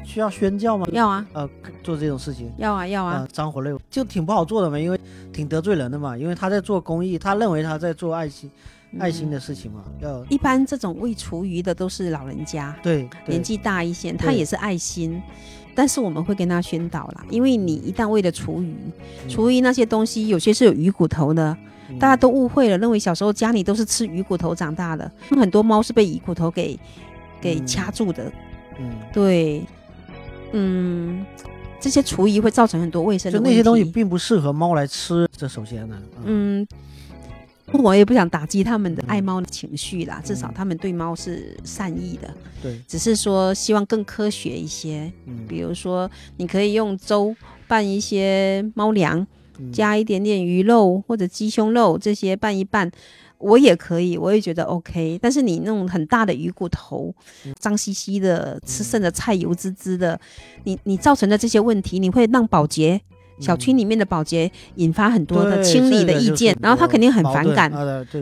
需要宣教吗？要啊。呃，做这种事情。要啊要啊。啊，，脏活累活。就挺不好做的嘛，因为挺得罪人的嘛，因为他在做公益，他认为他在做爱心爱心嗯的事情嘛，要。一般这种喂厨余的都是老人家，对对。年纪大一些，他也是爱心。但是我们会跟他宣导啦，因为你一旦喂了厨余，嗯。厨余那些东西有些是有鱼骨头的，嗯。大家都误会了，认为小时候家里都是吃鱼骨头长大的，很多猫是被鱼骨头给给嗯。掐住的。嗯，对，嗯，这些厨余会造成很多卫生的问题。就那些东西并不适合猫来吃，这首先呢，嗯。嗯，我也不想打击他们的嗯爱猫的情绪啦，至少嗯他们对猫是善意的，对，只是说希望更科学一些。嗯。比如说，你可以用粥拌一些猫粮，嗯。加一点点鱼肉或者鸡胸肉这些拌一拌，我也可以，我也觉得 OK。但是你那种很大的鱼骨头，嗯脏兮兮的，吃剩的菜油滋滋的，你你造成的这些问题，你会让保洁小区里面的保洁引发很多的清理的意见，然后他肯定很反感。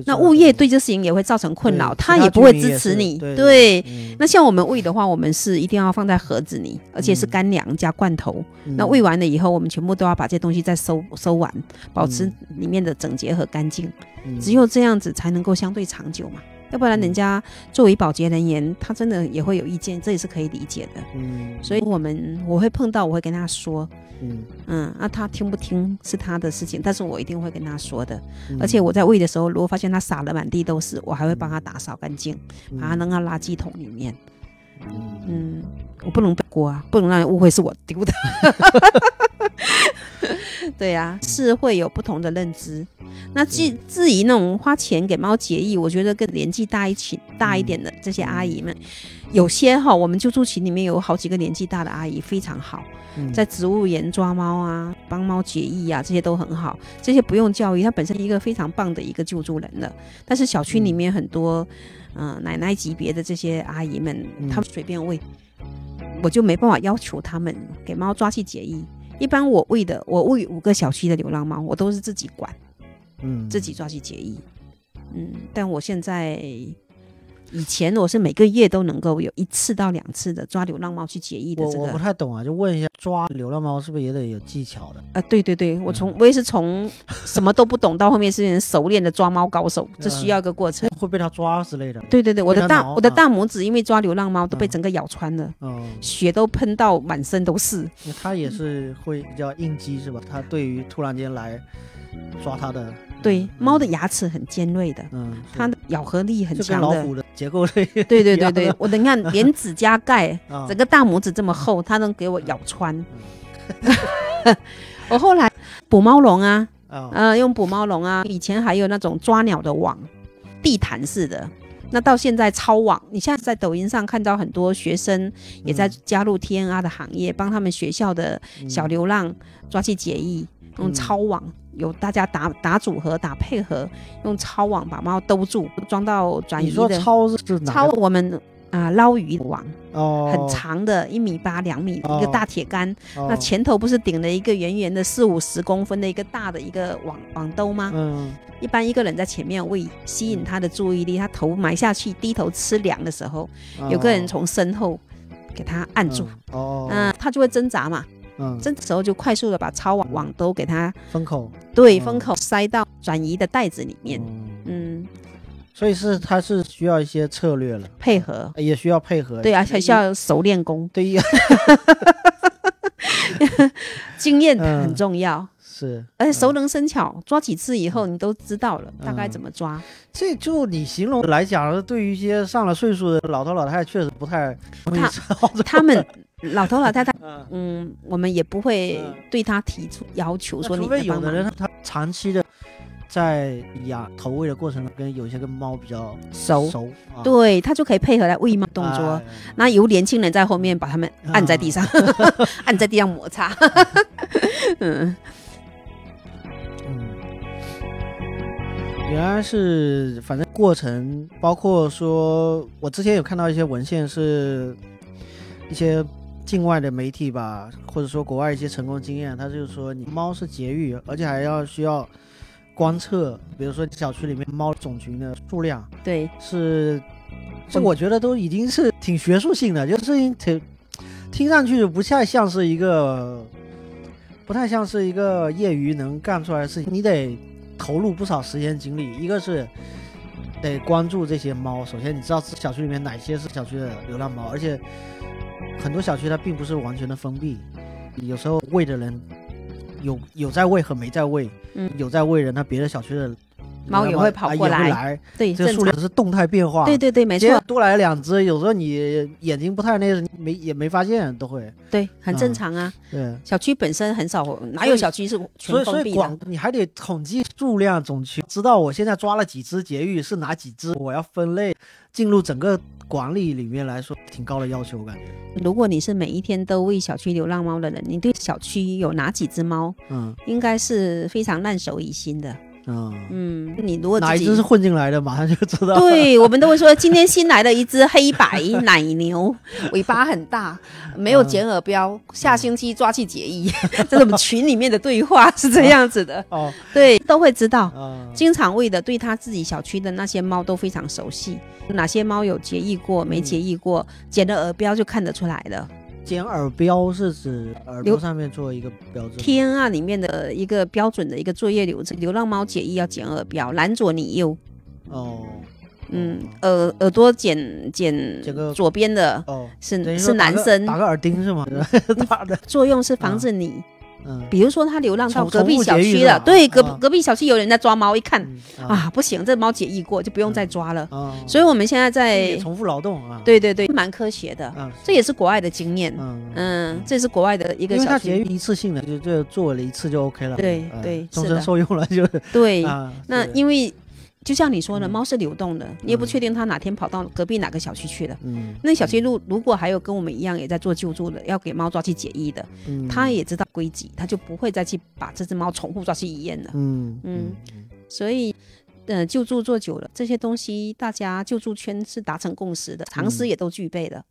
那物业对这事情也会造成困扰，他他也不会支持你。对那像我们喂的话，我们是一定要放在盒子里，而且是嗯干粮加罐头。那嗯喂完了以后，我们全部都要把这些东西再收收完，保持嗯里面的整洁和干净。嗯只有这样子才能够相对长久嘛，要不然人嗯家作为保洁人员，他真的也会有意见，这也是可以理解的。嗯所以我们我会碰到，我会跟他说，嗯嗯，那、他听不听是他的事情，但是我一定会跟他说的。嗯而且我在喂的时候，如果发现他撒了满地都是，我还会帮他打扫干净，把它嗯扔到垃圾桶里面。嗯嗯，我不能背锅啊，不能让人误会是我丢的。对啊、是会有不同的认知。那至至于那种花钱给猫节育，我觉得跟年纪大一起大一点的这些阿姨们，有些哈，我们救助群里面有好几个年纪大的阿姨非常好，嗯在植物园抓猫啊，帮猫节育啊，这些都很好。这些不用教育，它本身一个非常棒的一个救助人了。但是小区里面很多，嗯、奶奶级别的这些阿姨们，嗯她们随便喂，我就没办法要求他们给猫抓去节育。一般我喂的，我喂五个小区的流浪猫，我都是自己管，嗯自己抓去绝育。嗯，但我现在。以前我是每个月都能够有一次到两次的抓流浪猫去解疫的我我不太懂啊，就问一下，抓流浪猫是不是也得有技巧的？啊，对对对，我从我也是从什么都不懂到后面是熟练的抓猫高手，这需要一个过程。会被它抓之类的？对对对，我的大我的啊大拇指因为抓流浪猫都被嗯整个咬穿了，嗯，血都喷到满身都是。它也是会比较应激是吧？它对于突然间来抓它的，对，猫的牙齿很尖锐的，嗯，它的咬合力很强的。老虎的结构类对对对对，我等你看连指甲盖，啊。整个大拇指这么厚，它能给我咬穿。嗯。我后来捕猫笼啊，啊。呃，用捕猫笼啊，以前还有那种抓鸟的网，地毯式的。那到现在抄网，你现在在抖音上看到很多学生也在嗯加入 TNR 的行业，帮他们学校的小流浪抓去解疫，用嗯。超网，有大家打打组合、打配合，用抄网把猫兜住，装到转移你说的超是哪抄我们啊、捞鱼网，哦，很长的，一米八、两米一个哦大铁杆，哦，那前头不是顶了一个圆圆的四五十公分的一个大的一个网网兜吗？嗯？一般一个人在前面为，吸引他的注意力，他头埋下去，低头吃粮的时候，有个人从身后给他按住，嗯哦，嗯、他就会挣扎嘛，嗯，这时候就快速的把抄网网兜给它封口。嗯。对封口塞到转移的袋子里面，嗯嗯，所以是它是需要一些策略了，配合，也需要配合，对啊，还需要熟练工，对。呀，经验嗯很重要，是，而且熟能生巧，抓几次以后你都知道了大概嗯怎么抓，这就你形容来讲，对于一些上了岁数的老头老太太，确实不太容易他操作。他们老头老太太。嗯，嗯，我们也不会嗯对他提出要求说你除非有的人他长期的在养投喂的过程中，跟有些跟猫比较熟，熟，啊、对他就可以配合来喂猫动作。哎。那由年轻人在后面把他们按在地上，按在地上摩擦。嗯，嗯，原来是，反正过程包括说，我之前有看到一些文献，是一些境外的媒体吧，或者说国外一些成功经验，他就是说，你猫是节育，而且还要需要观测，比如说小区里面猫种群的数量对，是，这我觉得都已经是挺学术性的，就是挺听上去不太像是一个，不太像是一个业余能干出来的事情，你得投入不少时间精力。一个是得关注这些猫，首先你知道小区里面哪些是小区的流浪猫，而且很多小区它并不是完全的封闭，有时候喂的人有有在喂和没在喂，嗯有在喂人，那别的小区的猫也会跑啊过来对，这个。数量是动态变化，对对对，没错，多来两只，有时候你眼睛不太那个，没也没发现，都会对，很正嗯常啊。对。小区本身很少，哪有小区是所全以，所封闭以广的？你还得统计数量总群，知道我现在抓了几只节育是哪几只，我要分类进入整个管理里面来说，挺高的要求，我感觉。如果你是每一天都喂小区流浪猫的人，你对小区有哪几只猫，嗯，应该是非常烂熟于心的。嗯，嗯，你如果哪一只是混进来的，马上就知道。对，我们都会说今天新来了一只黑白奶牛，尾巴很大，没有剪耳标，下星期抓去解衣。这是我们群里面的对话是这样子的，哦，对，都会知道。啊，经常喂的，对他自己小区的那些猫都非常熟悉，哪些猫有结义过，没结义过，剪了耳标就看得出来了。剪耳标是指耳朵上面做一个标志吗。TNR 里面的一个标准的一个作业流程，流浪猫解译要剪耳标，男左女右，哦，嗯，耳耳朵剪剪左边的哦，是是男生，打个耳钉是吗？打的，作用是防止你，嗯。比如说他流浪到隔壁小区了，对，隔啊。隔壁小区有人在抓猫，一看嗯啊，不行，这猫解疫过，就不用再抓了。啊，所以我们现在在，重复劳动啊，，对对对，蛮科学的，嗯这也是国外的经验。嗯。嗯，这是国外的一个小因为它节育，一次性的，就就做了一次就 OK 了，对嗯对终身受用了，就对。啊，那因为就像你说的，嗯猫是流动的，你也不嗯确定它哪天跑到隔壁哪个小区去了。嗯那小区路如果还有跟我们一样也在做救助的，要给猫抓去解医的，嗯，他也知道规矩，它就不会再去把这只猫重复抓去医院了。嗯嗯所以，呃，救助做久了，这些东西大家救助圈是达成共识的，常识嗯也都具备的。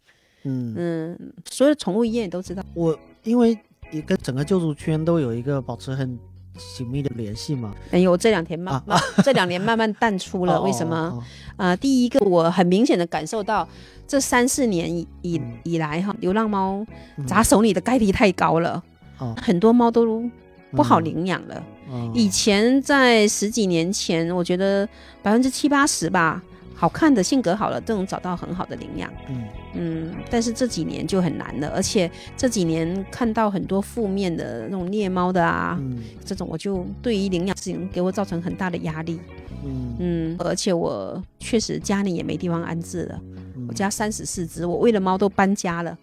嗯，嗯，所有宠物医院也都知道。我因为也跟整个救助圈都有一个保持很紧密的联系吗，哎呦，这两天慢啊慢，这两年慢慢淡出了，哦为什么？？哦。啊、第一个我很明显的感受到，这三四年以以嗯。以来哈，流浪猫嗯。砸手里的概率太高了，哦。很多猫都不好嗯。领养了。哦。以前在十几年前，我觉得百分之七八十吧，好看的、性格好了，都能找到很好的领养。嗯嗯，但是这几年就很难了，而且这几年看到很多负面的那种虐猫的啊，嗯这种我就对于领养事情给我造成很大的压力。嗯嗯，而且我确实家里也没地方安置了，嗯我家三十四只，我为了猫都搬家了，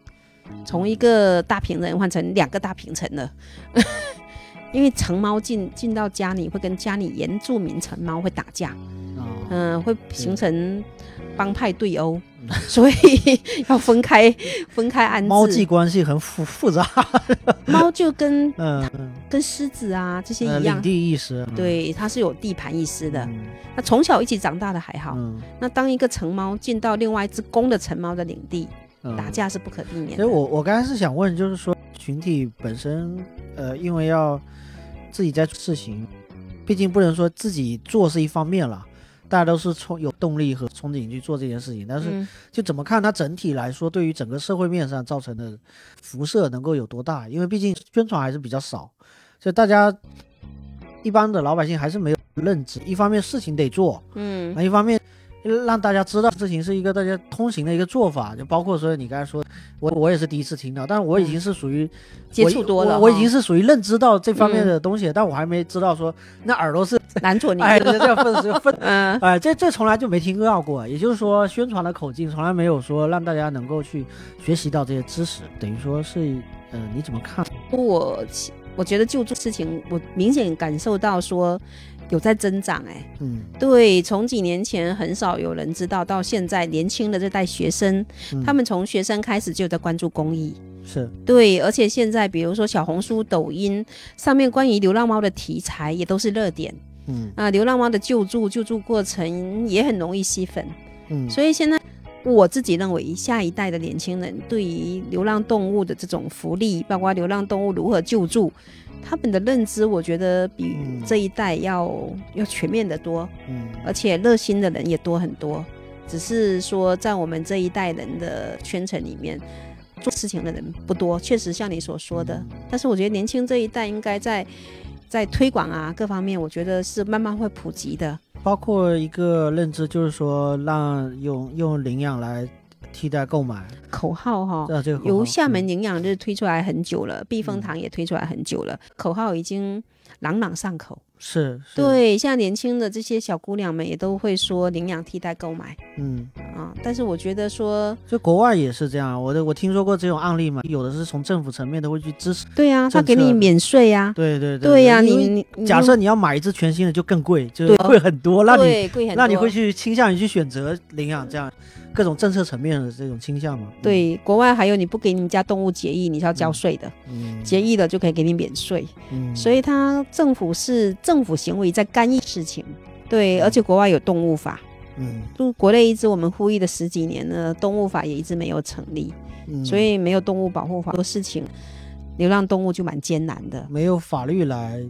从一个大平层换成两个大平层了。因为成猫进进到家里会跟家里原住民成猫会打架，哦嗯、会形成帮派对殴，嗯。所以要分开 分开安置。猫际关系很复复杂，猫就跟嗯嗯，跟狮子啊这些呃一样。领，地意识，嗯。对，它是有地盘意识的。嗯。那从小一起长大的还好，嗯。那当一个成猫进到另外一只公的成猫的领地，嗯。打架是不可避免的。所以我我刚才是想问，就是说群体本身，呃，因为要自己在做事情，毕竟不能说自己做是一方面了，大家都是冲有动力和憧憬去做这件事情，但是嗯就怎么看它整体来说，对于整个社会面上造成的辐射能够有多大？因为毕竟宣传还是比较少，所以大家一般的老百姓还是没有认知。一方面事情得做，嗯那一方面让大家知道事情是一个大家通行的一个做法，就包括说你刚才说，我我也是第一次听到，但是我已经是属于、接触多了我，我已经是属于认知到这方面嗯的东西，但我还没知道说那耳朵是男左女哎右。分是分。嗯哎，这 这从来就没听到过，也就是说，宣传的口径从来没有说让大家能够去学习到这些知识，等于说是，呃，你怎么看？我我觉得就这事情，我明显感受到说有在增长、哎，嗯。对，从几年前很少有人知道，到现在年轻的这代学生，嗯。他们从学生开始就在关注公益。是。对，而且现在比如说小红书、抖音上面关于流浪猫的题材也都是热点。嗯。啊，流浪猫的救助、救助过程也很容易吸粉，嗯。所以现在我自己认为，下一代的年轻人对于流浪动物的这种福利，包括流浪动物如何救助，他们的认知，我觉得比嗯这一代要要全面的多，嗯而且热心的人也多很多。只是说，在我们这一代人的圈层里面，做事情的人不多，确实像你所说的。但是我觉得年轻这一代应该在在推广啊各方面，我觉得是慢慢会普及的。包括一个认知，就是说让用用领养来替代购买，口号哈、呃，这个由厦门嗯。营养日推出来很久了，避风塘也推出来很久了，口号已经朗朗上口。是，是，对，像年轻的这些小姑娘们也都会说领养替代购买。嗯，啊。但是我觉得说，就国外也是这样，我的我听说过这种案例嘛，有的是从政府层面都会去支持，对呀、他给你免税呀、对对对对呀、你你你假设你要买一只全新的就更贵，就对贵很多，那你对贵很多，让你会去倾向于去选择领养这样，各种政策层面的这种倾向嘛。嗯，对，国外还有你不给你们家动物结义，你是要交税的，嗯，结义的就可以给你免税。嗯，所以它政府是政府行为在干预事情，对，而且国外有动物法，嗯，就国内一直我们呼吁的十几年呢，动物法也一直没有成立，嗯。所以没有动物保护法，很多事情流浪动物就蛮艰难的。没有法律来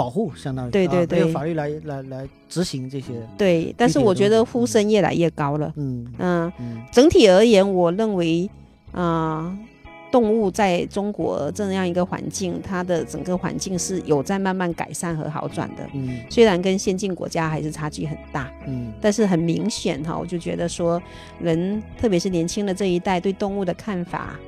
保护，相当于对对啊没有对法律来来来执行这些。对，但是我觉得呼声越来越高了。嗯嗯，嗯整体而言，我认为啊、动物在中国这样一个环境，它的整个环境是有在慢慢改善和好转的。嗯虽然跟先进国家还是差距很大，嗯但是很明显哈，我就觉得说，人特别是年轻的这一代对动物的看法，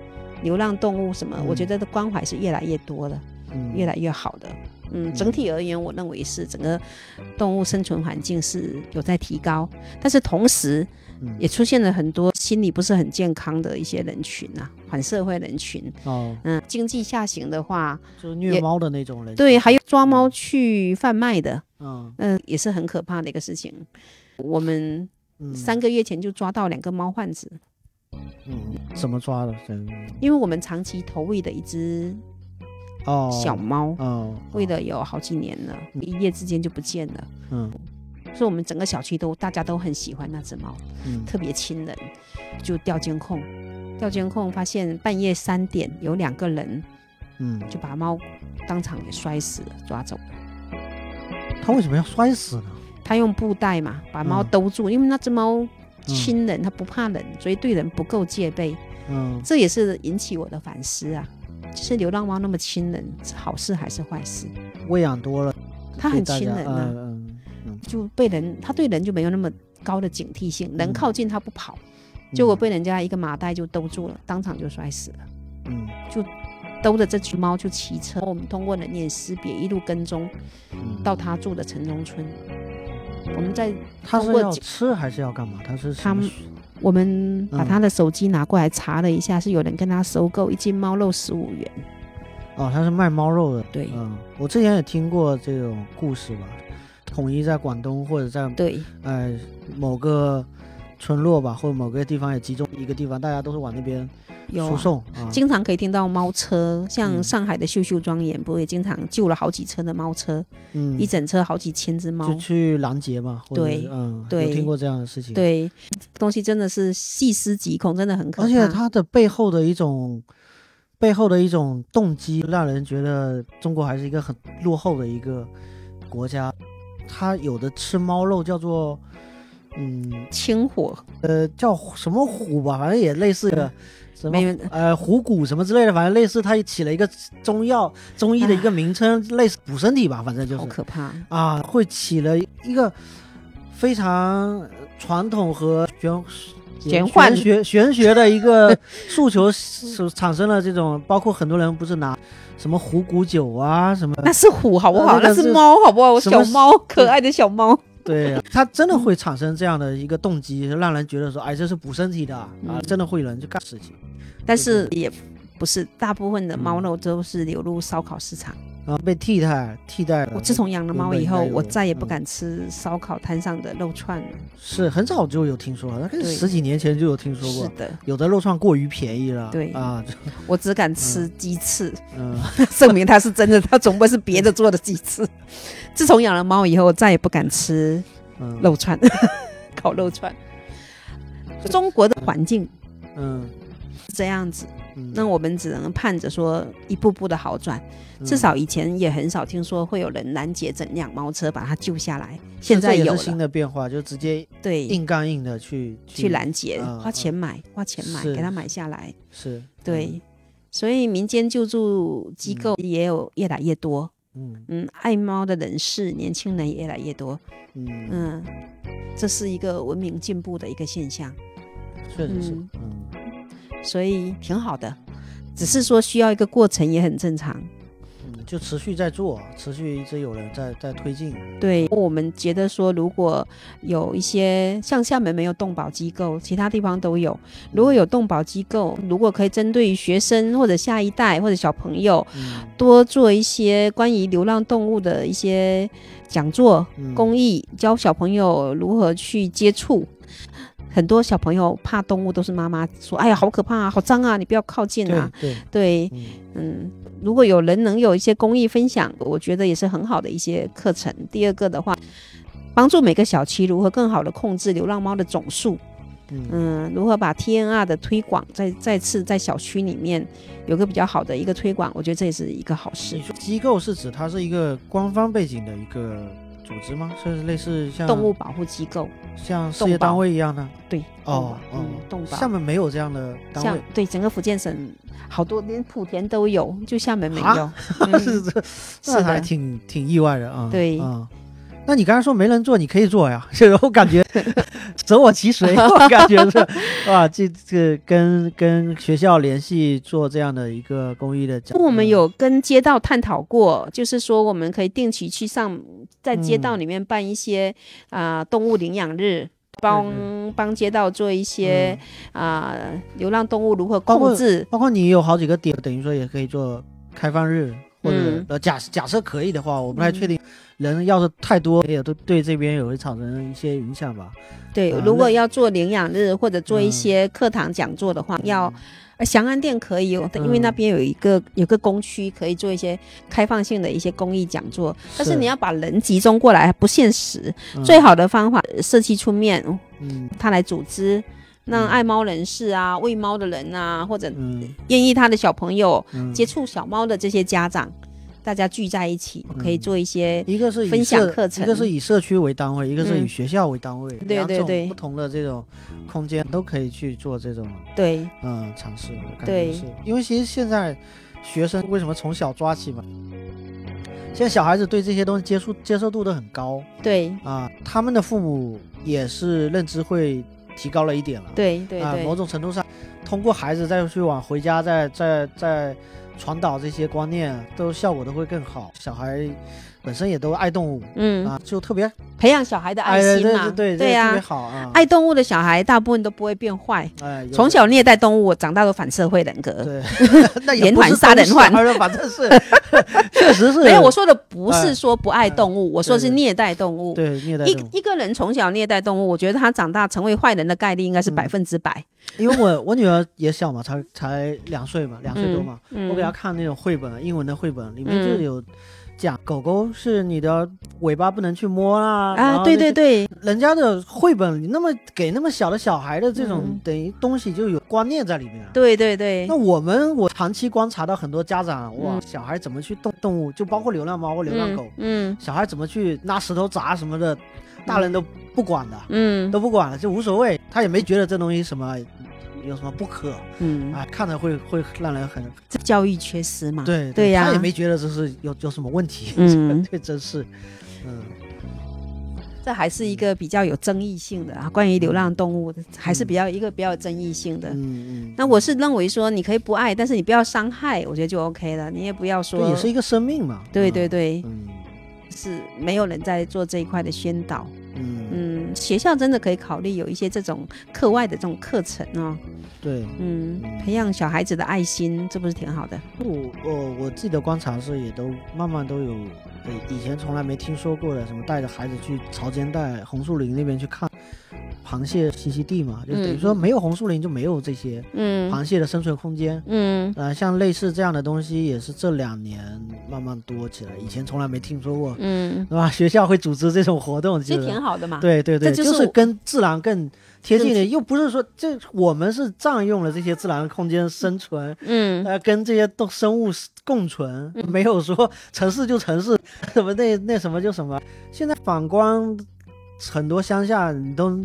流浪动物什么，嗯我觉得的关怀是越来越多的，嗯，越来越好的。嗯，嗯整体而言，我认为是整个动物生存环境是有在提高，但是同时嗯也出现了很多心理不是很健康的一些人群啊，反社会人群。哦，嗯，经济下行的话，就是虐猫的那种人。对，还有抓猫去贩卖的，嗯嗯、也是很可怕的一个事情。我们嗯三个月前就抓到两个猫贩子，嗯怎么抓的？这因为我们长期投喂的一只哦小猫，哦喂了有好几年了，一夜之间就不见了。嗯所以我们整个小区都大家都很喜欢那只猫，嗯特别亲人，就调监控，调监控发现半夜三点有两个人嗯，就把猫当场给摔死了，抓走了。他为什么要摔死呢？他用布袋嘛把猫嗯兜住，因为那只猫亲人，它不怕冷，所以对人不够戒备。嗯这也是引起我的反思啊。就是流浪猫那么亲人，是好事还是坏事？喂养多了，它很亲人啊，嗯嗯就被人，它对人就没有那么高的警惕性，人嗯靠近它不跑，嗯，结果被人家一个麻袋就兜住了，当场就摔死了。嗯就兜着这只猫就骑车，我们通过人脸识别，一路跟踪嗯到他住的城中村。我们在他是要吃还是要干嘛？他是他们我们把嗯他的手机拿过来查了一下，是有人跟他收购一斤猫肉十五元。哦，他是卖猫肉的。对嗯，我之前也听过这种故事吧，统一在广东或者在对呃某个村落吧，或者某个地方也集中一个地方，大家都是往那边输有啊送啊。经常可以听到猫车，像嗯上海的秀秀庄园，不也经常救了好几车的猫车，嗯一，整车好几千只猫就。去拦截嘛。对是嗯，对有听过这样的事情。，对，东西真的是细思极恐，真的很可怕。而且它的背后的一种背后的一种动机，让人觉得中国还是一个很落后的一个国家。它有的吃猫肉叫做嗯清火呃叫什么虎吧，反正也类似的。什么呃虎骨什么之类的，反正类似，它起了一个中药中医的一个名称，类似补身体吧，反正就是好可怕。啊，会起了一个非常传统和玄玄幻玄学玄学的一个诉求，是产生了这种，包括很多人不是拿什么虎骨酒啊什么，那是虎好不好？那是猫好不好？小猫，可爱的小猫。对，它真的会产生这样的一个动机，让人觉得说，哎，这是补身体的啊，嗯真的会有人去干事情。但是也不是大部分的猫嗯。肉都是流入烧烤市场。啊，被替代替代了。我自从养了猫以后，我再也不嗯敢吃烧烤摊上的肉串了。是很早就有听说了，大概十几年前就有听说过，是的，有的肉串过于便宜了，对啊，我只敢吃鸡翅，嗯 证明它是真的，它总不会是别的做的鸡翅。自从养了猫以后，我再也不敢吃嗯肉串，烤肉串。中国的环境嗯是这样子，嗯，那我们只能盼着说一步步的好转。嗯。至少以前也很少听说会有人拦截整辆猫车把它救下来，现在有新，的变化，就直接对，硬刚硬的去去拦截，嗯花钱买，花钱买，给它买下来。是，对，所以民间救助机构也有越来越多，嗯。嗯，爱猫的人士、年轻人也越来越多，嗯嗯，嗯，这是一个文明进步的一个现象，确实是，嗯。嗯所以挺好的。只是说需要一个过程，也很正常。嗯，就持续在做，持续一直有人在在推进，对我们觉得说，如果有一些像厦门没有动保机构，其他地方都有。如果有动保机构，如果可以针对于学生或者下一代或者小朋友，嗯多做一些关于流浪动物的一些讲座、嗯公益，教小朋友如何去接触。很多小朋友怕动物，都是妈妈说：“哎呀，好可怕啊，好脏啊，你不要靠近对啊。对，”对，嗯嗯，如果有人能有一些公益分享，我觉得也是很好的一些课程。第二个的话，帮助每个小区如何更好的控制流浪猫的总数，嗯。嗯，如何把 TNR 的推广再再次在小区里面有个比较好的一个推广，我觉得这也是一个好事。机构是指它是一个官方背景的一个组织吗？是类似像动物保护机构，像事业单位一样的？对，哦嗯，动保厦门没有这样的单像位，对整个福建省好多连莆田都有，就厦门没啊有。嗯是这，是还，挺挺意外的啊。对啊。那你刚才说没人做，你可以做呀，这我感觉 舍我其谁，我感觉是啊，这这跟跟学校联系做这样的一个公益的讲，我们有跟街道探讨过，就是说我们可以定期去上在街道里面办一些啊、动物领养日。帮帮街道做一些啊、流浪动物如何控制，包括你有好几个点，等于说也可以做开放日，或者、嗯。呃假假设可以的话，我不太确定，人要是太多，也都对这边也会产生一些影响吧。对，啊如果要做领养日或者做一嗯。些课堂讲座的话，要呃祥安店可以哦，因为嗯。那边有一个有个工区可以做一些开放性的一些公益讲座，但是是你要把人集中过来不现实，嗯。最好的方法社区出面，嗯他来组织。让嗯爱猫人士啊、喂猫的人啊，或者嗯。愿意他的小朋友嗯，接触小猫的这些家长，大家聚在一起，可以嗯做一些一个是以分享课程一个是以社区为单位，一个是以嗯学校为单位，对两种对对不同的这种空间都可以去做这种对嗯尝试。对是因为其实现在学生为什么从小抓起嘛？现在小孩子对这些东西接触接受度都很高对啊，他们的父母也是认知会提高了一点了。啊，对对啊某种程度上，通过孩子再去往回家再再再传导这些观念，都效果都会更好。小孩本身也都爱动物、嗯，啊，就特别培养小孩的爱哎心嘛，对对对呀、特别好啊。爱动物的小孩大部分都不会变坏，哎，从小虐待动物，长大都反社会人格。对 那也不是连环杀人犯反正是确实是没有，我说的不是哎说不爱动物，我说是虐待动物。对虐待一动物，一个人从小虐待动物，我觉得他长大成为坏人的概率应该是嗯百分之百。因为我我女儿也小嘛，才才两岁嘛，两岁多嘛，嗯我给她看那种绘本，英文的绘本，里面就嗯有讲狗狗是你的尾巴不能去摸啊，啊，对对对，人家的绘本，你那么给那么小的小孩的这种、嗯。等于东西就有观念在里面啊。对对对。那，我们我长期观察到很多家长，哇，嗯。小孩怎么去动动物，就包括流浪猫或流浪狗，嗯。小孩怎么去拿石头砸什么的，大人都不管的，嗯。都不管了，就无所谓，他也没觉得这东西什么有什么不可嗯，啊，看着会会让人很这教育缺失嘛。对对呀。他也没觉得这是有有什么问题，嗯。这，真是，嗯。这还是一个比较有争议性的啊，关于流浪动物的，还是比较一个比较有争议性的。嗯嗯，那我是认为说，你可以不爱，但是你不要伤害，我觉得就 OK 了。你也不要说，对，也是一个生命嘛，对嗯。对。对，嗯。是没有人在做这一块的宣导。嗯嗯，学校真的可以考虑有一些这种课外的这种课程哦。对。嗯嗯，培养小孩子的爱心，这不是挺好的？我我我自己的观察是，也都慢慢都有，呃，以前从来没听说过的，什么带着孩子去潮间带、红树林那边去看螃蟹栖息地嘛，就等于嗯说没有红树林就没有这些嗯螃蟹的生存空间。嗯呃，像类似这样的东西，也是这两年慢慢多起来，以前从来没听说过，嗯，对吧？学校会组织这种活动，其实挺好的嘛。对对对，就是跟自然更贴近的，更又不是说这我们是占用了这些自然空间生存，嗯呃，跟这些动生物共存，没有说城市就城市，什么那那什么就什么。现在反观很多乡下，你都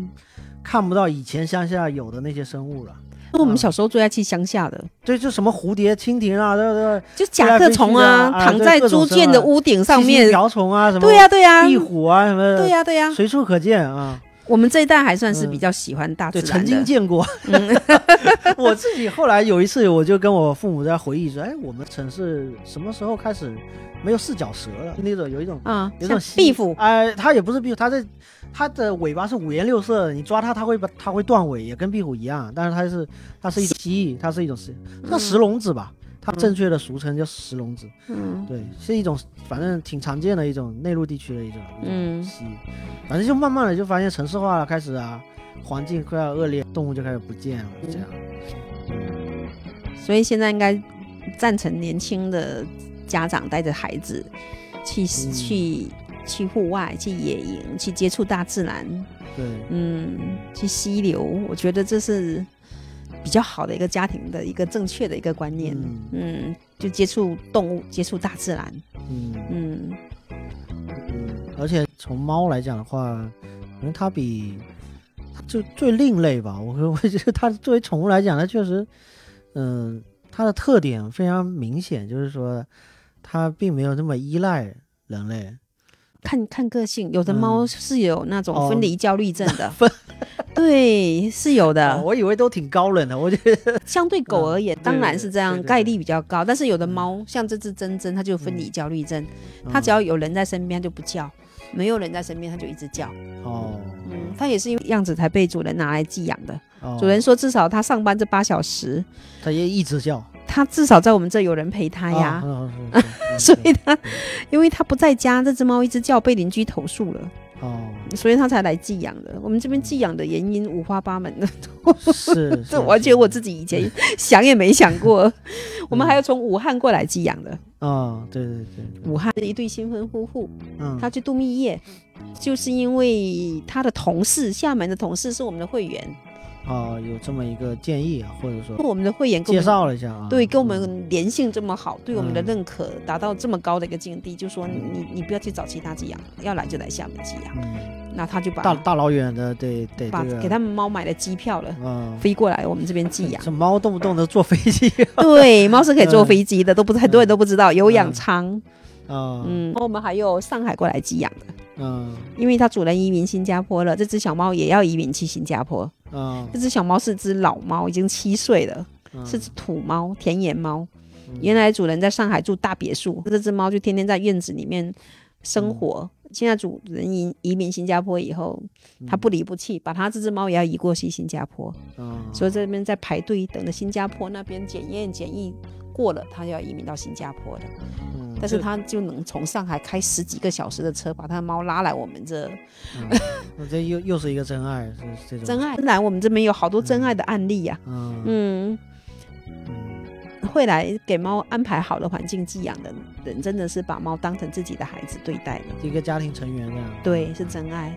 看不到以前乡下有的那些生物了。我们小时候最爱去乡下的，对，就什么蝴蝶、蜻蜓啊，对对就甲壳虫啊，躺在猪圈的屋顶，上面。瓢虫啊，什么对呀对呀，壁虎啊，什么的，对呀对呀。随处可见啊。我们这一代还算是嗯比较喜欢大自对，然的。曾经见过。嗯 我自己后来有一次，我就跟我父母在回忆说，哎，我们城市什么时候开始没有四脚蛇了？那种有一种啊，有一种壁虎，哎、它也不是壁虎，它是它的尾巴是五颜六色的，你抓它，它会把它会断尾，也跟壁虎一样，但是它是它是一种蜥蜴，它是一种石，嗯像石龙子吧，它正确的俗称叫石龙子，嗯。对，是一种反正挺常见的一种内陆地区的一种嗯。蜥，反正就慢慢的就发现城市化了开始啊，环境快要恶劣，动物就开始不见了，这样。所以现在应该赞成年轻的家长带着孩子去、嗯。去去户外、去野营、去接触大自然，对，嗯，去溪流，我觉得这是比较好的一个家庭的一个正确的一个观念。嗯嗯，就接触动物，接触大自然。嗯嗯嗯，而且从猫来讲的话，可能它比就最另类吧。我 我觉得它作为宠物来讲，它确实，嗯、它的特点非常明显，就是说它并没有那么依赖人类。看看个性，有的猫嗯是有那种哦分离焦虑症的，对，是有的。哦我以为都挺高冷的，我觉得 相对狗而言，嗯当然是这样，概率比较高。但是有的猫，像这只珍珍，它就有分离焦虑症，它只要有人在身边，它就不叫；没有人在身边，它就一直叫。嗯哦，嗯，它也是因为样子才被主人拿来寄养的。哦主人说，至少它上班这八小时，它也一直叫。它至少在我们这有人陪它呀。所以它，因为它不在家，这只猫一直叫，被邻居投诉了，哦，所以他才来寄养的。我们这边寄养的原因五花八门的，是，这是 而且我自己以前想也没想过。我们还有从武汉过来寄养的，哦，对对对，对。武汉的一对新婚夫妇，嗯，他去度蜜月，就是因为他的同事，厦门的同事是我们的会员，哦，有这么一个建议啊，或者说我们的会员介绍了一下啊，对，跟我嗯们粘性这么好，对我们的嗯认可达到这么高的一个境地，就说你你不要去找其他寄养，要来就来厦门寄养。嗯，那他就把大大老远的得得把给他们猫买了机票了，嗯，飞过来我们这边寄养。这猫动不动都坐飞机 对，猫是可以坐飞机的，都不是很多人嗯都不知道，有养仓。啊，嗯，我们还有上海过来寄养的，嗯因为它主人移民新加坡了，这只小猫也要移民去新加坡。嗯。这只小猫是只老猫，已经七岁了，嗯，是只土猫，田园猫。嗯。原来主人在上海住大别墅，这只猫就天天在院子里面生活。现在主人移移民新加坡以后，它不离不弃，把它这只猫也要移过去新加坡，嗯。所以这边在排队等着新加坡那边检验检疫过了，他就要移民到新加坡的。嗯但是他就能从上海开十几个小时的车，把他的猫拉来我们这。嗯这又又是一个真爱，是这种。真爱。来我们这边有好多真爱的案例呀、嗯。会来给猫安排好的环境寄养的人，真的是把猫当成自己的孩子对待的。一个家庭成员这样，对，是真爱。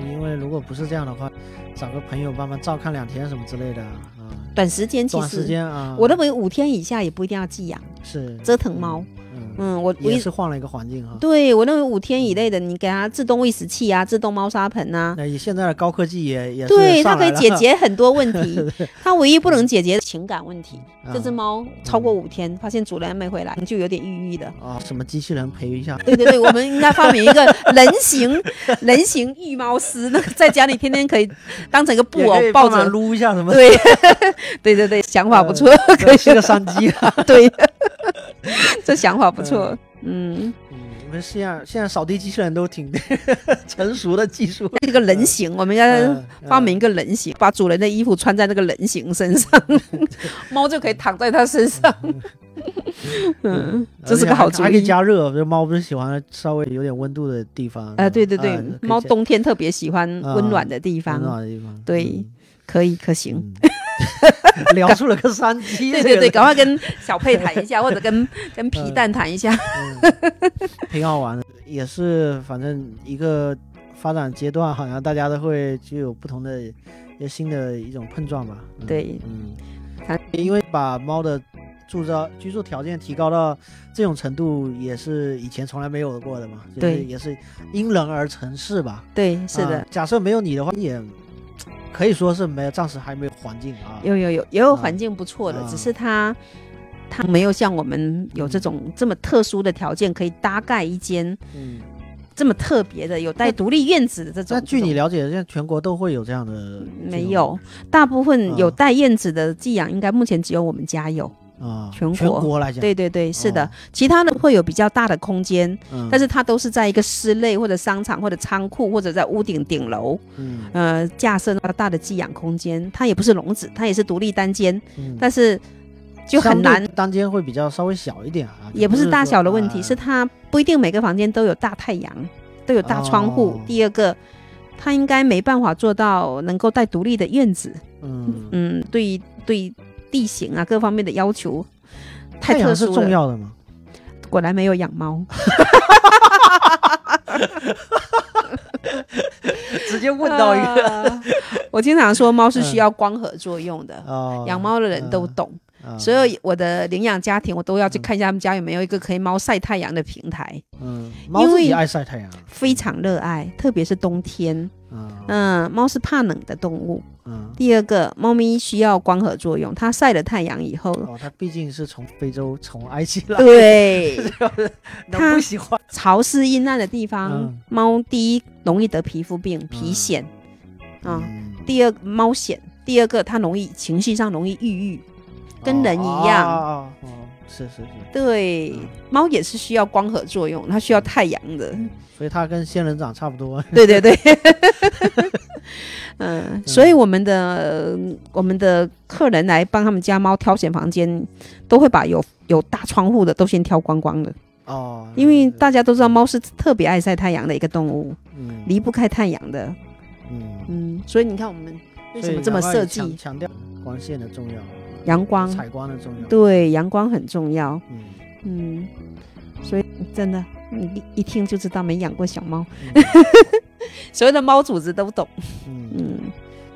嗯，因为如果不是这样的话，找个朋友帮忙照看两天什么之类的啊，短时间其短时实，间啊，我认为五天以下也不一定要寄养，是折腾猫。嗯，嗯，我我也一是换了一个环境哈。对我认为五天以内的，你给它自动喂食器啊，自动猫砂盆啊，那以现在的高科技也也是对，它可以解决很多问题。它唯一不能解决情感问题。这只啊猫超过五天，发现主人没回来，就有点抑郁的。啊，什么机器人陪一下，对对对，我们应该发明一个 人形人形育猫师，那个在家里天天可以当成一个布偶抱着。撸一下什么，对对对对，想法不错，可以是个商机啊。对，这想法不错。嗯，嗯，我们现在现在扫地机器人都挺 成熟的技术，这个人形，我们应该嗯发明一个人形，把主人的衣服穿在那个人形身上，猫就可以躺在它身上。嗯，这是个好主还可以意。加热，这猫不是喜欢稍微有点温度的地方？啊，对对对猫冬天特别喜欢啊温暖的地方。温，暖的地方，对可以可行。聊出了个商机，对对对，赶快跟小佩谈一下，或者跟跟皮蛋谈一下。挺好玩的，也是反正一个发展阶段，好像大家都会具有不同的一些新的一种碰撞吧。嗯对，嗯，因为把猫的住着居住条件提高到这种程度，也是以前从来没有过的嘛。就是对也是因人而成事吧。对，是的啊，假设没有你的话，也可以说是没有，暂时还没有环境啊。有有有也有啊环境不错的，啊只是它它没有像我们有这种这么特殊的条件，可以搭盖一间嗯，这么特别的有带独立院子的这种。那据你了解，现在全国都会有这样的？没有，大部分有啊带院子的寄养，应该目前只有我们家有。啊，全全国国来讲，对对对，是的哦，其他的会有比较大的空间，嗯，但是它都是在一个室内或者商场或者仓库或者在屋顶顶楼，嗯呃，架设那大的寄养空间。它也不是笼子，它也是独立单间，嗯但是就很难单间会比较稍微小一点啊，也不是大小的问题，啊是它不一定每个房间都有大太阳，都有大窗户。哦第二个，它应该没办法做到能够带独立的院子。嗯，嗯，对对，地形啊各方面的要求太特殊了。重要的吗。果然没有养猫，直接问到一个啊我经常说猫是需要光合作用的，哦，养猫的人都懂。啊，所有我的领养家庭，我都要去看一下他们家有没有一个可以猫晒太阳的平台，嗯，猫自己因为爱晒太阳，非常热爱，特别是冬天。嗯。嗯，猫是怕冷的动物。嗯，第二个，猫咪需要光合作用，它晒了太阳以后，哦，它毕竟是从非洲从埃及来，对。它不喜欢？潮湿阴暗的地方嗯，猫第一容易得皮肤病、皮癣。啊。嗯，第二猫癣，第二个它容易情绪上容易抑郁，跟人一样。哦，哦哦是是是，对嗯，猫也是需要光合作用，它需要太阳的。所以它跟仙人掌差不多。对对对，嗯，所以我们的我们的客人来帮他们家猫挑选房间，都会把有有大窗户的都先挑光光的，哦，因为大家都知道猫是特别爱晒太阳的一个动物，嗯。离不开太阳的。嗯，嗯，所以你看我们为什么这么设计？强强调光线的重要，阳光？采光的重要。对，阳光很重要。嗯，嗯，所以真的，你一一听就知道没养过小猫，嗯。所有的猫主子都懂。嗯，嗯，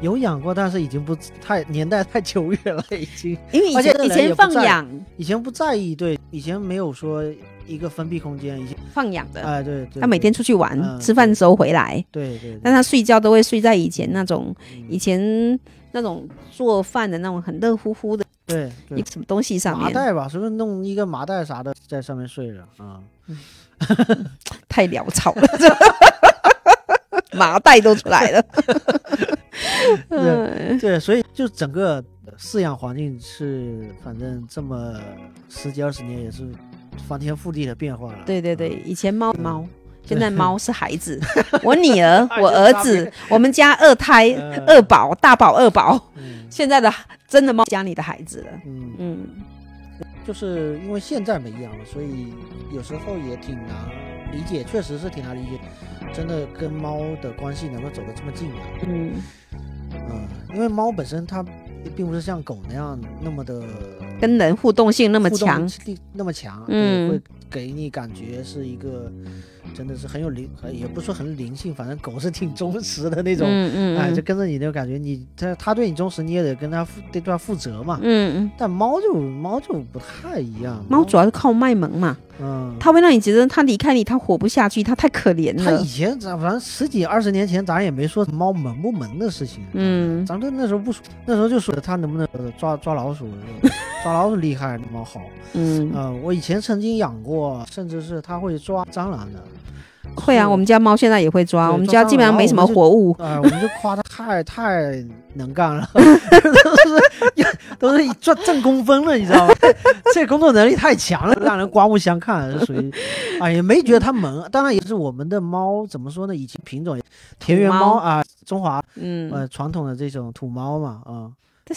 有养过，但是已经不太年代太久远了，已经。因为以前以前放养。以前不在意，对，以前没有说一个封闭空间，以前。放养的，哎对对，他每天出去玩，嗯吃饭的时候回来，对对，但他睡觉都会睡在以前那种嗯。以前那种做饭的那种很热乎乎的对对一什么东西上面，麻袋吧，是不是弄一个麻袋啥的在上面睡着啊？太潦草了，麻袋都出来了。嗯对，所以就整个饲养环境是，反正这么十几二十年也是翻天覆地的变化了。对对对，以前猫猫。现在猫是孩子，我女儿、我儿子，我们家二胎、嗯二宝、大宝、二宝，嗯现在的真的猫家里的孩子了。嗯，嗯，就是因为现在没养了，所以有时候也挺难理解，确实是挺难理解，真的跟猫的关系能够走得这么近啊。嗯，嗯，因为猫本身它并不是像狗那样那么的跟人互动性那么强，那么强，嗯，会给你感觉是一个真的是很有灵，呃也不是说很灵性，反正狗是挺忠实的那种，嗯嗯哎，嗯就跟着你那种感觉，你它它对你忠实，你也得跟它负对它负责嘛。嗯嗯，但猫就猫就不太一样，猫主要是靠卖萌嘛，嗯，它会让你觉得它离开你，它活不下去，它太可怜了它以。前咱反正十几二十年前，咱也没说猫萌不萌的事情，嗯咱们那时候不说，那时候就说它能不能呃抓抓老鼠，抓老鼠厉害，猫好。嗯，呃、我以前曾经养过，甚至是它会抓蟑螂的。会啊，我们家猫现在也会抓，我们家基本上没什么活物。啊、我们就夸它太 太能干了，都是都是赚挣工分了，你知道吗？这工作能力太强了，让人刮目相看，是属于，哎，也没觉得它萌。当然也是我们的猫怎么说呢？以前品种田园猫猫啊，中华嗯，呃传统的这种土猫嘛，啊、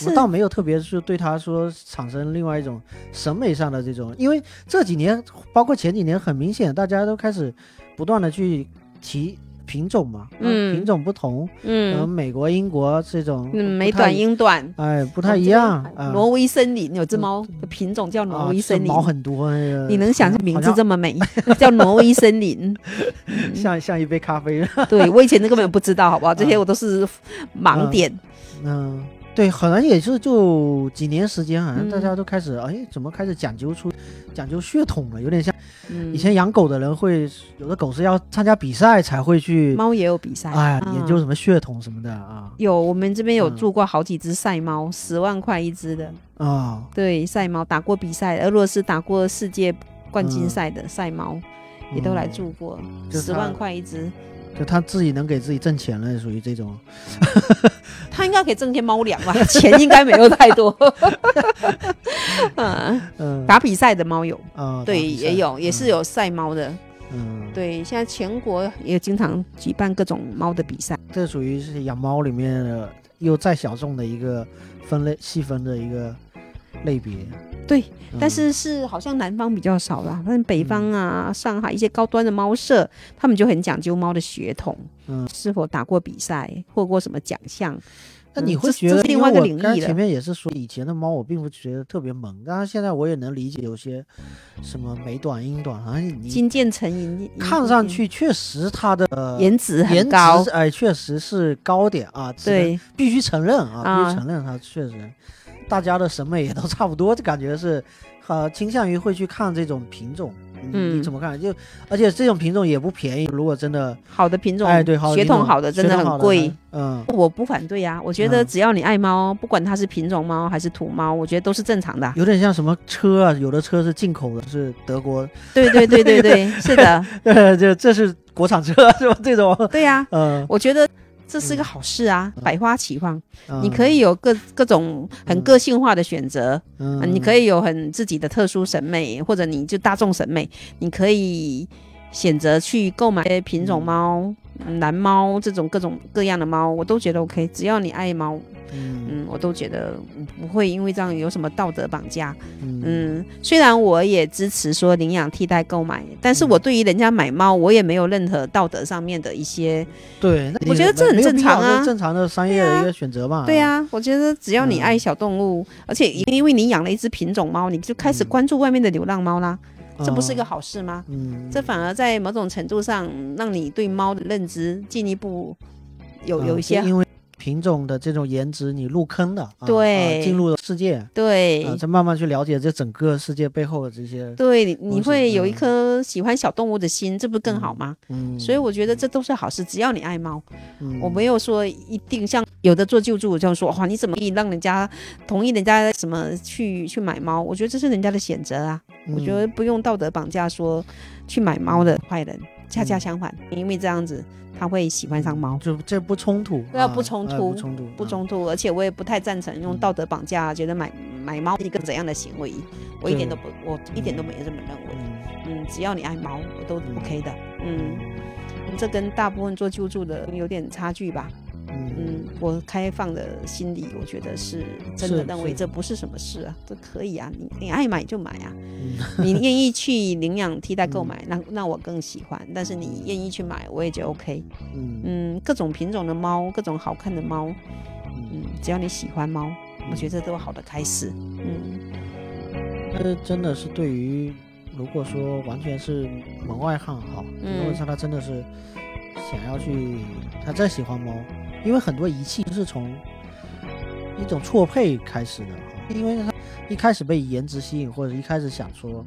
我倒没有特别是对它说产生另外一种审美上的这种，因为这几年，包括前几年，很明显大家都开始不断的去提品种嘛，啊嗯品种不同，嗯，嗯美国、英国这种嗯，美短、英短。哎，不太一样啊。挪威森林有只嗯猫的品种 叫挪威森林，毛很多，那个你能想象名字这么美，叫挪威森林？像像一杯咖啡，对我以前根本不知道，好不好？这些我都是盲点。嗯，对，好像也是就几年时间，好像大嗯家都开始，哎，怎么开始讲究出讲究血统了？有点像嗯，以前养狗的人会，有的狗是要参加比赛才会去，猫也有比赛，哎，啊研究什么血统什么的啊有，我们这边有嗯住过好几只赛猫，十万块一只的。啊，对，赛猫打过比赛，俄罗斯打过世界冠军嗯赛的赛猫，也都来嗯住过，十万块一只。就他自己能给自己挣钱了，属于这种。他应该可以挣些猫粮吧？钱应该没有太多。嗯，嗯打比赛的猫有，啊，打对，也有，也是。有赛猫的。嗯，对，现在全国也经常举办各种猫的比赛。这属于是养猫里面的又再小众的一个分类细分的一个类别。对，嗯但是是好像南方比较少啦，但北方啊、上海一些高端的猫舍，他们就很讲究猫的血统，嗯。是否打过比赛，获过什么奖项。那你会觉得，另外一个领域前面也是说，以前的猫我并不觉得特别萌，当然现在我也能理解有些什么美短、英短，好像你金渐层银，看上去确实它的呃颜值颜很高。值，哎，确实是高点啊，对，必须承认啊，啊必须承认它确实，大家的审美也都差不多，就感觉是，呃，倾向于会去看这种品种。嗯你怎么看？就而且这种品种也不便宜，如果真的，好的品种，哎，对，好血统好的真的很贵。嗯，我不反对啊，我觉得嗯只要你爱猫，不管它是品种猫还是土猫，我觉得都是正常的啊。有点像什么车啊，有的车是进口的，是德国，对对对对对，是的，呃，这这是国产车是吧？这种，对呀、嗯，我觉得这是一个好事啊，百花齐放，嗯。你可以有各各种很个性化的选择，嗯，啊，你可以有很自己的特殊审美，或者你就大众审美，你可以选择去购买品种猫、蓝猫这种各种各样的猫，我都觉得 OK，只要你爱猫，嗯嗯，我都觉得嗯不会因为这样有什么道德绑架。嗯嗯，虽然我也支持说领养替代购买，但是嗯我对于人家买猫，我也没有任何道德上面的一些。对，我觉得这很正常啊正常的商业的一个选择嘛。对啊、我觉得只要你嗯爱小动物，而且因为你养了一只品种猫，你就开始嗯关注外面的流浪猫啦，这不是一个啊好事吗？嗯，这反而在某种程度上让你对猫的认知进一步有有啊一些就因为品种的这种颜值，你入坑的，啊对。啊进入了世界，对。啊，再慢慢去了解这整个世界背后的这些，对，你会有一嗯颗喜欢小动物的心，这不更好吗？嗯，所以我觉得这都是好事，只要你爱猫。嗯。我没有说一定像有的做救助这样说，哇，你怎么可以让人家同意人家什么去去买猫？我觉得这是人家的选择啊，我觉得不用道德绑架说去买猫的坏人，恰恰嗯相反，因为这样子他会喜欢上猫。就这不冲突，对啊啊不冲突哎不冲突，啊不冲突，而且我也不太赞成用道德绑架，觉得买买猫是一个怎样的行为，我一点都不，我一点都没有这么认为。嗯嗯，只要你爱猫，我都嗯 OK 的。嗯，这跟大部分做救助的有点差距吧。嗯。嗯，我开放的心理，我觉得是真的认为这不是什么事啊，这可以啊，你你爱买就买啊，嗯。你愿意去领养替代购买，那那我更喜欢，但是你愿意去买，我也觉得 OK。嗯。嗯，各种品种的猫，各种好看的猫，嗯，嗯，只要你喜欢猫，我觉得这都是好的开始。嗯。这真的是对于如果说完全是门外汉哈，嗯。如果说他真的是想要去，他再喜欢猫，因为很多仪器是从一种错配开始的哈，因为他一开始被颜值吸引，或者一开始想说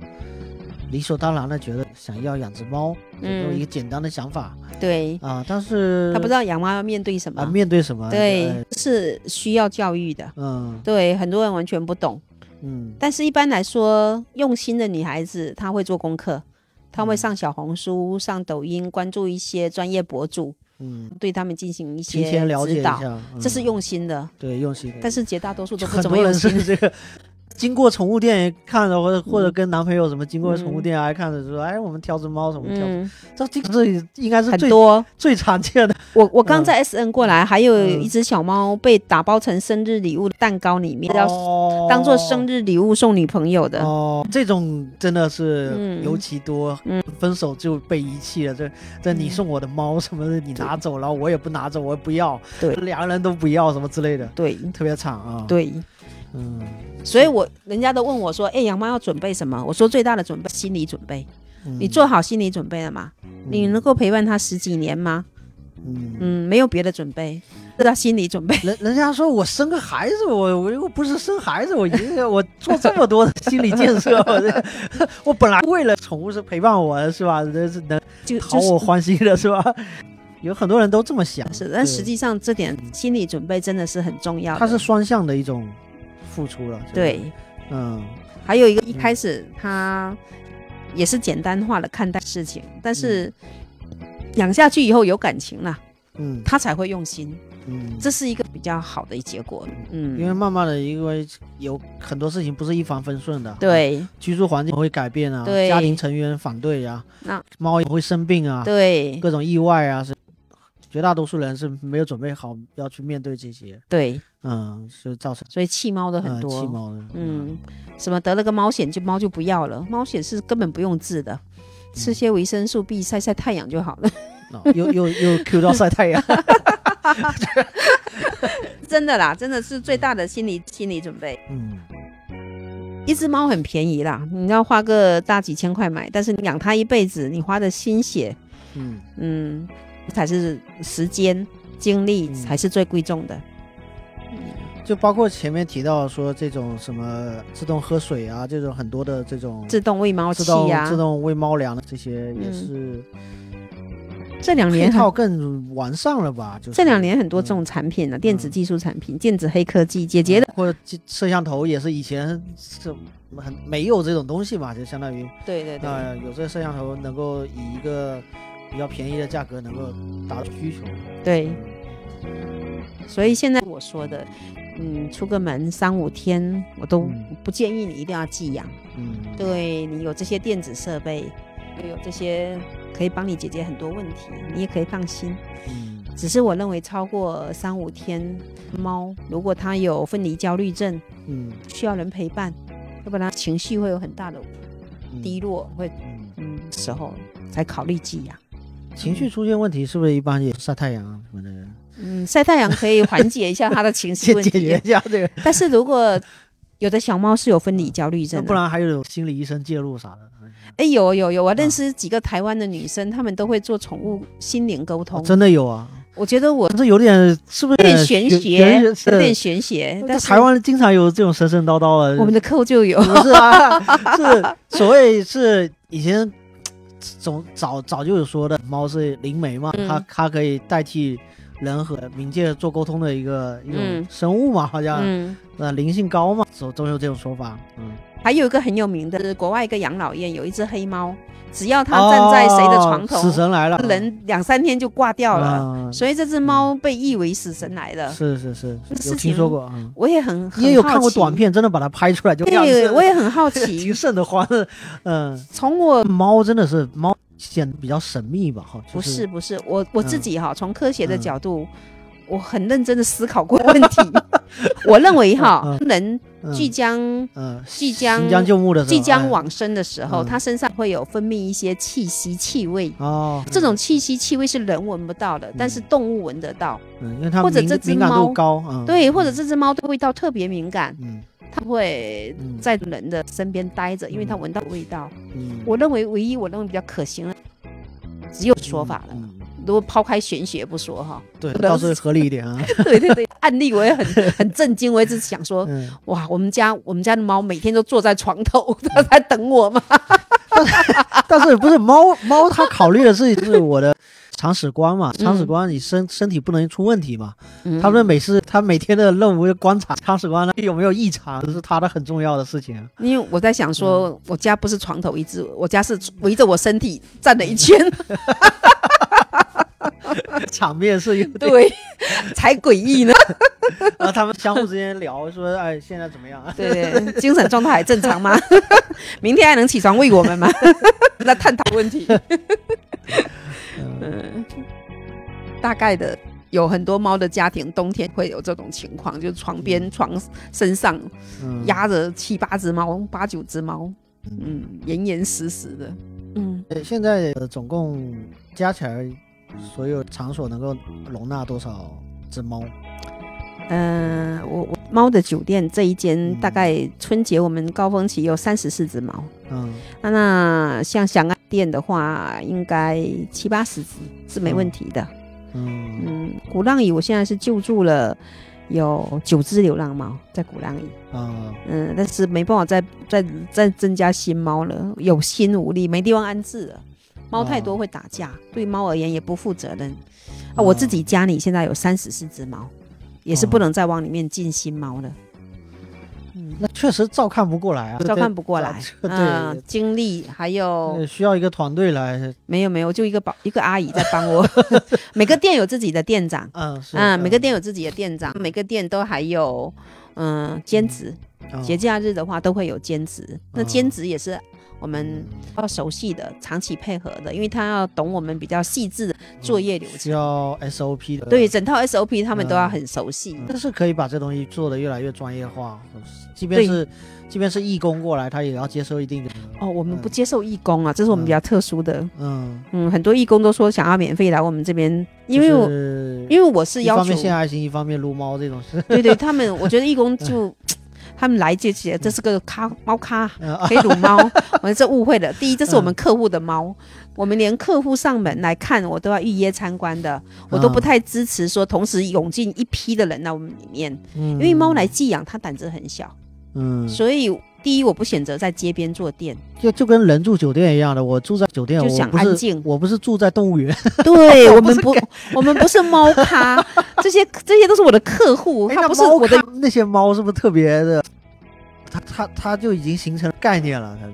理所当然的觉得想要养只猫，这么一个简单的想法。对，啊，但是他不知道养猫要面对什么，啊面对什么，对哎，是需要教育的。嗯。对，很多人完全不懂。嗯。但是一般来说，用心的女孩子她会做功课，她嗯会上小红书、上抖音，关注一些专业博主，嗯，对他们进行一提些前了解指导，一下，嗯这是用心的。对用心的，但是绝大多数都不怎么用心。是这个，经过宠物店看的，或者或者嗯跟男朋友什么经过宠物嗯店来看的，说哎，我们挑只猫什么挑这这这应该是最很多。最常见的。我我刚嗯在 S N 过来，还有嗯一只小猫被打包成生日礼物蛋糕里面，要哦当做生日礼物送女朋友的。哦，这种真的是嗯尤其多，嗯分手就被遗弃了。这这你嗯送我的猫什么的，你拿走了，我也不拿走，我也不要，对两个人都不要什么之类的，对特别惨啊。，对，嗯，所以我人家都问我说：“哎，养猫要准备什么？”我说最大的准备心理准备。嗯你做好心理准备了吗？你能够陪伴它十几年吗？嗯。嗯，没有别的准备，这叫心理准备。人人家说我生个孩子，我我又不是生孩子，我一个我做这么多的心理建设，我本来为了宠物是陪伴我的是吧？这是能讨我欢心的是吧？有很多人都这么想，是，但实际上这点心理准备真的是很重要的。它是双向的一种付出了。对，嗯。还有一个一开始他也是简单化的看待事情，但是养下去以后有感情了，嗯。他才会用心，嗯，这是一个比较好的结果。嗯，因为慢慢的，因为有很多事情不是一帆风顺的，，对。居住环境会改变啊，对。家庭成员反对呀、那猫也会生病啊，对。各种意外啊，是绝大多数人是没有准备好要去面对这些，对，嗯，就造成所以弃猫的很呃多。弃猫的，嗯，什么得了个猫癣就猫就不要了，猫癣是根本不用治的，嗯吃些维生素 B，晒晒太阳就好了。哦又又又 Q 到晒太阳，真的啦，真的是最大的心理心理准备。嗯一只猫很便宜啦，你要花个大几千块买，但是你养它一辈子，你花的心血，嗯嗯，才是时间精力嗯。才是最贵重的。就包括前面提到说这种什么自动喝水啊，这种很多的这种自动喂猫器自动呀、自动喂猫粮的这些也嗯。是这两年套更完善了吧？就是这两年很多这种产品呢、啊电子技术产品、电子黑科技，姐姐的，或者摄像头也是以前是很没有这种东西嘛，就相当于对对对，呃有这个摄像头能够以一个比较便宜的价格能够达到需求。对，所以现在我说的，嗯，出个门三五天，我都嗯不建议你一定要寄养。嗯，对你有这些电子设备，又有这些可以帮你解决很多问题，你也可以放心。嗯只是我认为超过三五天，猫如果它有分离焦虑症，嗯需要人陪伴，要不然情绪会有很大的嗯低落，会嗯，嗯时候才考虑寄养。情绪出现问题是不是一般也晒太阳啊？什么的，嗯，晒太阳可以缓解一下他的情绪 解问解决题，一下这个，但是如果有的小猫是有分离焦虑症的，不然还有心理医生介入啥的。哎，有有有，我认啊识几个台湾的女生，她们都会做宠物心灵沟通。真的有啊，我觉得我这有点是不是有点玄学，有点玄学。但是台湾经常有这种神神叨叨的，我们的客户就有，不是啊，是所谓是以前总早早就有说的，猫是灵媒嘛，嗯。它它可以代替人和冥界做沟通的一个一种嗯。生物嘛，好像嗯，呃灵性高嘛，总总有这种说法，嗯，还有一个很有名的，是国外一个养老院有一只黑猫，只要它站在谁的床头，哦死神来了，人两三天就挂掉了，嗯所以这只猫被誉为死神来了。是是是，有这事情听说过，嗯，我也很你也有看过短片，真的把它拍出来就样对，子，我也很好挺奇。瘆得慌的，嗯，从我猫真的是猫显得比较神秘吧，哈，就不是不是我我自嗯己哈，从科学的角度，我很认真的思考过问题。我认为哈嗯，人嗯即将嗯，即将行将就木的，即将哎往生的时候，嗯他身上会有分泌一些气息、气味。哦，这种气息、气味是人闻不到的，但是动物闻得到。嗯，因为它或者这只猫高，嗯，对，或者这只猫对味道特别敏感，嗯它会嗯在人的身边待着，因为它闻到味道。嗯，我认为唯一我认为比较可行的，只有说法了。如果抛开玄学不说哈，对，倒是合理一点啊，对对对，案例我也很 很震惊，我一直想说，嗯，哇，我们家我们家的猫每天都坐在床头，它在等我吗？但是不是猫猫它考虑的是是我的铲屎官嘛，铲屎嗯官你身身体不能出问题嘛，嗯。他们每次他每天的任务就观察铲屎官呢有没有异常，这是他的很重要的事情啊，因为我在想嗯。说，我家不是床头一只，我家是围着我身体站了一圈，场面是有点，对，才诡异呢。然后他们相互之间聊说，哎，现在怎么样啊？对对，精神状态还正常吗？明天还能起床喂我们吗？在探讨问题。嗯嗯，大概的有很多猫的家庭，冬天会有这种情况，就是床边、床身上嗯压着七八只猫、八九只猫，嗯嗯，严严实实的。嗯，呃现在呃总共加起来，所有场所能够容纳多少只猫？呃，我我猫的酒店这一间嗯大概春节我们高峰期有三十四只猫，嗯那那像祥安店的话，应该七八十只是没问题的。嗯嗯，鼓浪屿我现在是救助了有九只流浪猫在鼓浪屿，啊嗯，但是没办法再再再增加新猫了，有心无力，没地方安置了。猫太多哦会打架，对猫而言也不负责任。啊，我自己家里现在有三十四只猫，也是不哦能再往里面进新猫了，那确实照看不过来啊，照看不过来。对，嗯，精力还有呃需要一个团队来，没有没有，就一个保一个阿姨在帮我。每个店有自己的店长，嗯是嗯，每个店有自己的店长，每个店都还有嗯兼职，哦节假日的话都会有兼职。那哦兼职也是我们要熟悉的、长期配合的，因为他要懂我们比较细致的作业流程。需要 SOP 的。对，整套 SOP 他们都要嗯很熟悉。但是可以把这东西做的越来越专业化，即便是即便是义工过来，他也要接受一定的哦，我们不嗯接受义工啊，这是我们比较特殊的。嗯，嗯，很多义工都说想要免费来我们这边，因为我、就是因为我是要求一方面献爱心，一方面撸猫这种事。对对，他们我觉得义工就 他们来就觉得这是个咖猫咖，嗯可以撸猫，我这误会了。第一，这是我们客户的猫，我们连客户上门来看，我都要预约参观的，我都不嗯太支持说同时涌进一批的人到我们里面，因因为猫来寄养，它胆子很小，嗯，所以第一我不选择在街边做店，就就跟人住酒店一样的，我住在酒店，就想我不是安静我不是住在动物园，对 我我们不我们不是猫咖，这些这些都是我的客户，哎他不是我的咖那些猫是不是特别的？它它它就已经形成概念了，它就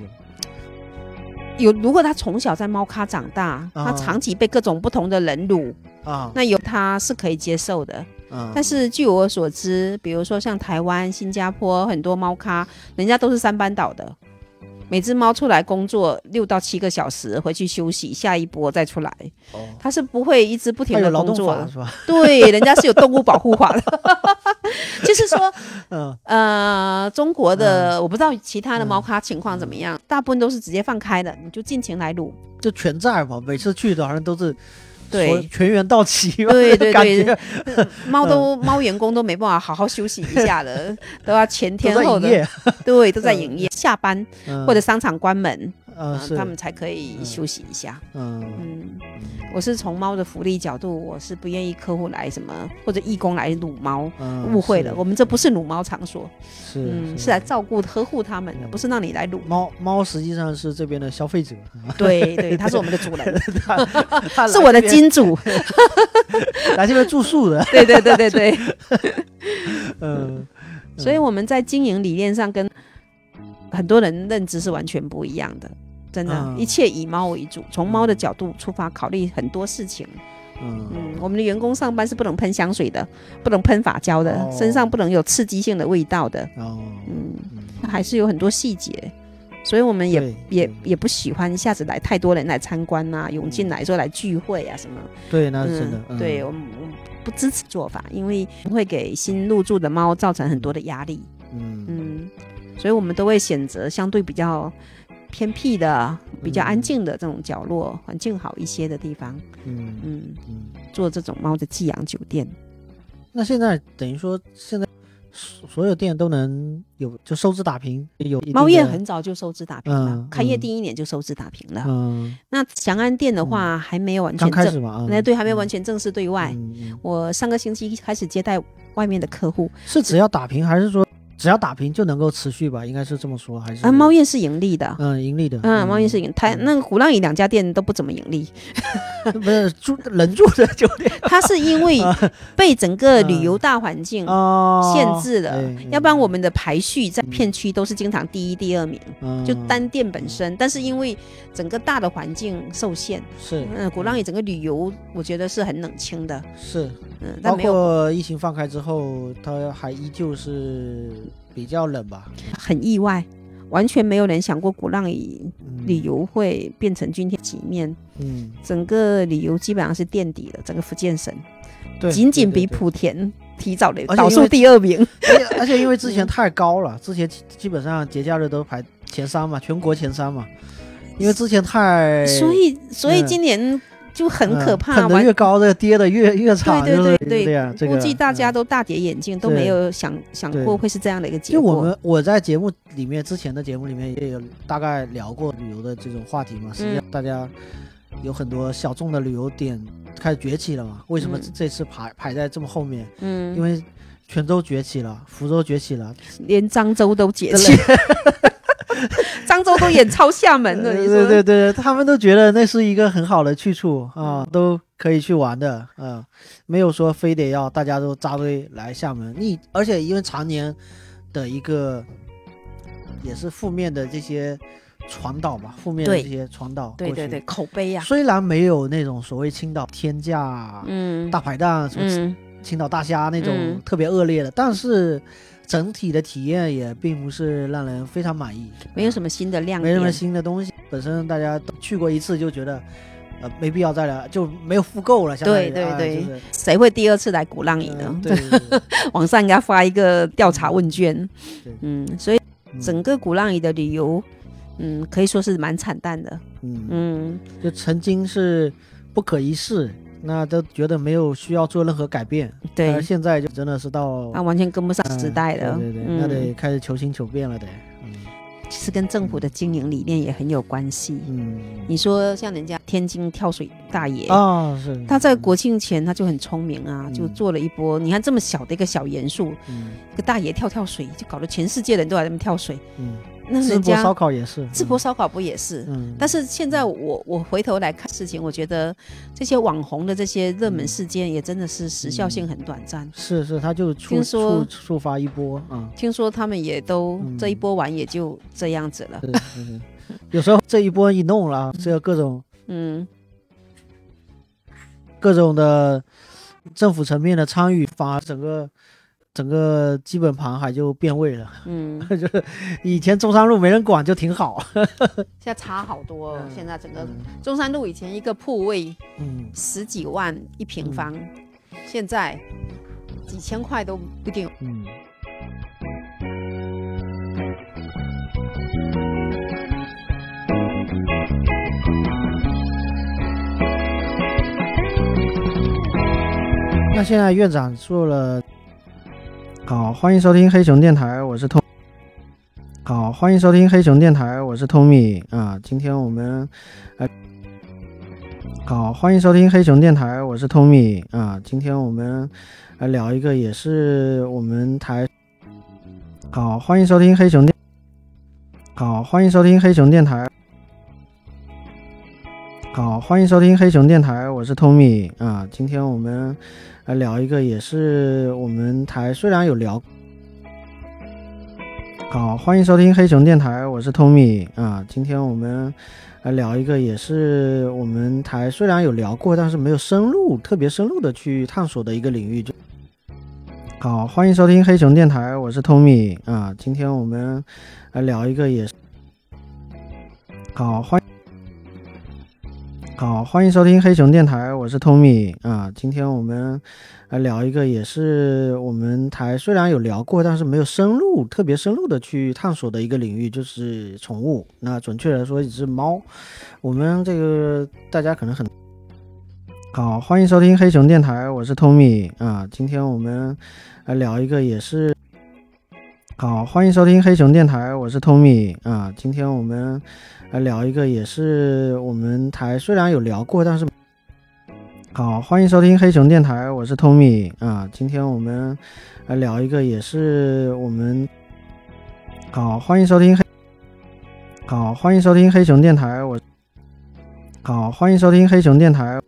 有。如果他从小在猫咖长大，他啊长期被各种不同的人辱，啊，那有他是可以接受的。嗯但是据我所知，比如说像台湾、新加坡很多猫咖，人家都是三班倒的。每只猫出来工作六到七个小时，回去休息，下一波再出来。哦，它是不会一直不停的工作的。法是吧？对，人家是有动物保护法的。就是说，嗯呃，中国的、我不知道其他的猫咖情况怎么样，大部分都是直接放开的，你就尽情来撸。就全在嘛，每次去的好像都是对。全员到齐嘛，对对对。猫都猫员工都没办法好好休息一下了，都要前天后的，对，都在营业。下班嗯。或者商场关门，呃他们才可以嗯休息一下。嗯嗯，我是从猫的福利角度，我是不愿意客户来什么或者义工来撸猫，嗯误会了，我们这不是撸猫场所，是嗯，是来照顾呵护他们的，嗯不是让你来撸。猫猫实际上是这边的消费者，对 对，它是我们的主人 是我的金主。来这边住宿的，对对对对对，嗯，所以我们在经营理念上跟很多人认知是完全不一样的。真的，嗯一切以猫为主，从猫的角度出发考虑很多事情。嗯嗯，我们的员工上班是不能喷香水的，不能喷发胶的，哦身上不能有刺激性的味道的。哦嗯，嗯还是有很多细节，所以我们也也也不喜欢一下子来太多人来参观呐、涌进来说来聚会啊什么。对，那是真的，嗯对我们我们不支持做法，因为会给新入住的猫造成很多的压力。嗯嗯，所以我们都会选择相对比较偏僻的、比较安静的这种角落，环境好一些的地方。嗯嗯，嗯。做这种猫的寄养酒店。那现在等于说，现在所所有店都能有就收支打平，有猫业很早就收支打平了，嗯开业嗯第一年就收支打平了。嗯那祥安店的话，还没有完全正，刚开始嘛，嗯那对，还没有嗯完全正式对外。我上个星期开始接待外面的客户，是只要打平，还是说只要打平就能够持续吧？应该是这么说，还是啊，猫业是盈利的。嗯盈利的，嗯，猫业是盈，台那个鼓浪屿两家店都不怎么盈利，不是住人住的酒店。它是因为 被整个旅游大环境哦。限制了，要不然我们的排序在片区都是经常第一、第二名，嗯。就单店本身，但是因为整个大的环境受限，是。嗯，鼓浪屿整个旅游我觉得是很冷清的，是，嗯，包但没有。括疫情放开之后，它还依旧是比较冷吧？很意外，完全没有人想过鼓浪屿嗯旅游会变成今天局面，嗯，整个旅游基本上是垫底的，整个福建省。对，仅仅比莆田提早了倒数第二名，而且 而且因为之嗯。前太高了，之前基基本上节假日都排前三嘛，全国前三嘛，因为之前太所以所以嗯今年就很可嗯怕，捧得完越高，的跌的越越惨，对对就是对对这样。这个估计大家嗯都大跌眼镜，都没有想想过会是这样的一个结果就果。我们我在节目里面之前的节目里面也有大概聊过旅游的这种话题嘛，实嗯际上大家有很多小众的旅游点开始崛起了嘛。为什么嗯这次排排在这么后面？嗯，因为泉州崛起了，福州崛起了，连漳州都解对气，漳州都远超厦门了。你对说。对对对，他们都觉得那是一个很好的去处嗯。啊，都可以去玩的啊，没有说非得要大家都扎堆来厦门。你而且因为常年的一个也是负面的这些传导吧，负面的这些传导对对对，口碑呀，虽然没有那种所谓青岛天价、嗯。大排档、什么嗯。青岛大虾那种嗯。特别恶劣的，但是整体的体验也并不是让人非常满意，没有什么新的亮点。没什么。新的东西。本身大家都去过一次就觉得，呃，没必要再来，就没有复购了。相当于啊对对。对就是。谁会第二次来鼓浪屿呢？嗯？对网 上应该发一个调查问卷。对，嗯，所以嗯。整个鼓浪屿的旅游，嗯，可以说是蛮惨淡的，嗯，嗯，就曾经是不可一世，那都觉得没有需要做任何改变，对。而，现在就真的是到他完全跟不上嗯时代了，对对对，那嗯，得开始求新求变了得，嗯。其实跟政府的经营理念也很有关系。嗯。你说像人家天津跳水大爷，啊是，他在国庆前他就很聪明啊，嗯。就做了一波。你看这么小的一个小元素，嗯。一个大爷跳跳水，就搞得全世界人都在那边跳水。嗯，那人淄博烧烤也是，淄博烧烤不也是？嗯，但是现在我我回头来看事情，我觉得这些网红的这些热门事件也真的是时效性很短暂。是是，他就触触触发一波啊，听说他们也都、嗯。这一波完也就这样子了。是是是，有时候这一波一弄了，这个各种嗯，各种的政府层面的参与，反而整个整个基本盘还就变味了。嗯，就是以前中山路没人管就挺好，现在差好多、哦。嗯现在整个中山路以前一个铺位嗯，十几万一平方，现在几千块都不定。嗯那现在院长做了，好，欢迎收听黑熊电台，我是通。好，欢迎收听黑熊电台，我是 Tommy 啊。今天我们，呃，好，欢迎收听黑熊电台，我是 Tommy 啊。今天我们来聊一个也是我们台，好，欢迎收听黑熊电，好，欢迎收听黑熊电台。好，欢迎收听黑熊电台，我是 Tommy 啊。今天我们来聊一个也是我们台虽然有聊，好，欢迎收听黑熊电台，我是 Tommy 啊。今天我们来聊一个也是我们台虽然有聊过，但是没有深入特别深入的去探索的一个领域。就好，欢迎收听黑熊电台，我是 Tommy 啊。今天我们来聊一个也是好欢。好，欢迎收听黑熊电台，我是 Tommy 啊。今天我们来聊一个也是我们台虽然有聊过，但是没有深入特别深入的去探索的一个领域，就是宠物。那准确来说，一只猫。我们这个大家可能很好，欢迎收听黑熊电台，我是 Tommy 啊。今天我们来聊一个也是好，欢迎收听黑熊电台，我是 Tommy 啊。今天我们来聊一个也是我们台虽然有聊过，但是好，欢迎收听黑熊电台，我是 Tommy 啊。今天我们来聊一个也是我们好，欢迎收听黑好，欢迎收听黑熊电台，我好，欢迎收听黑熊电台。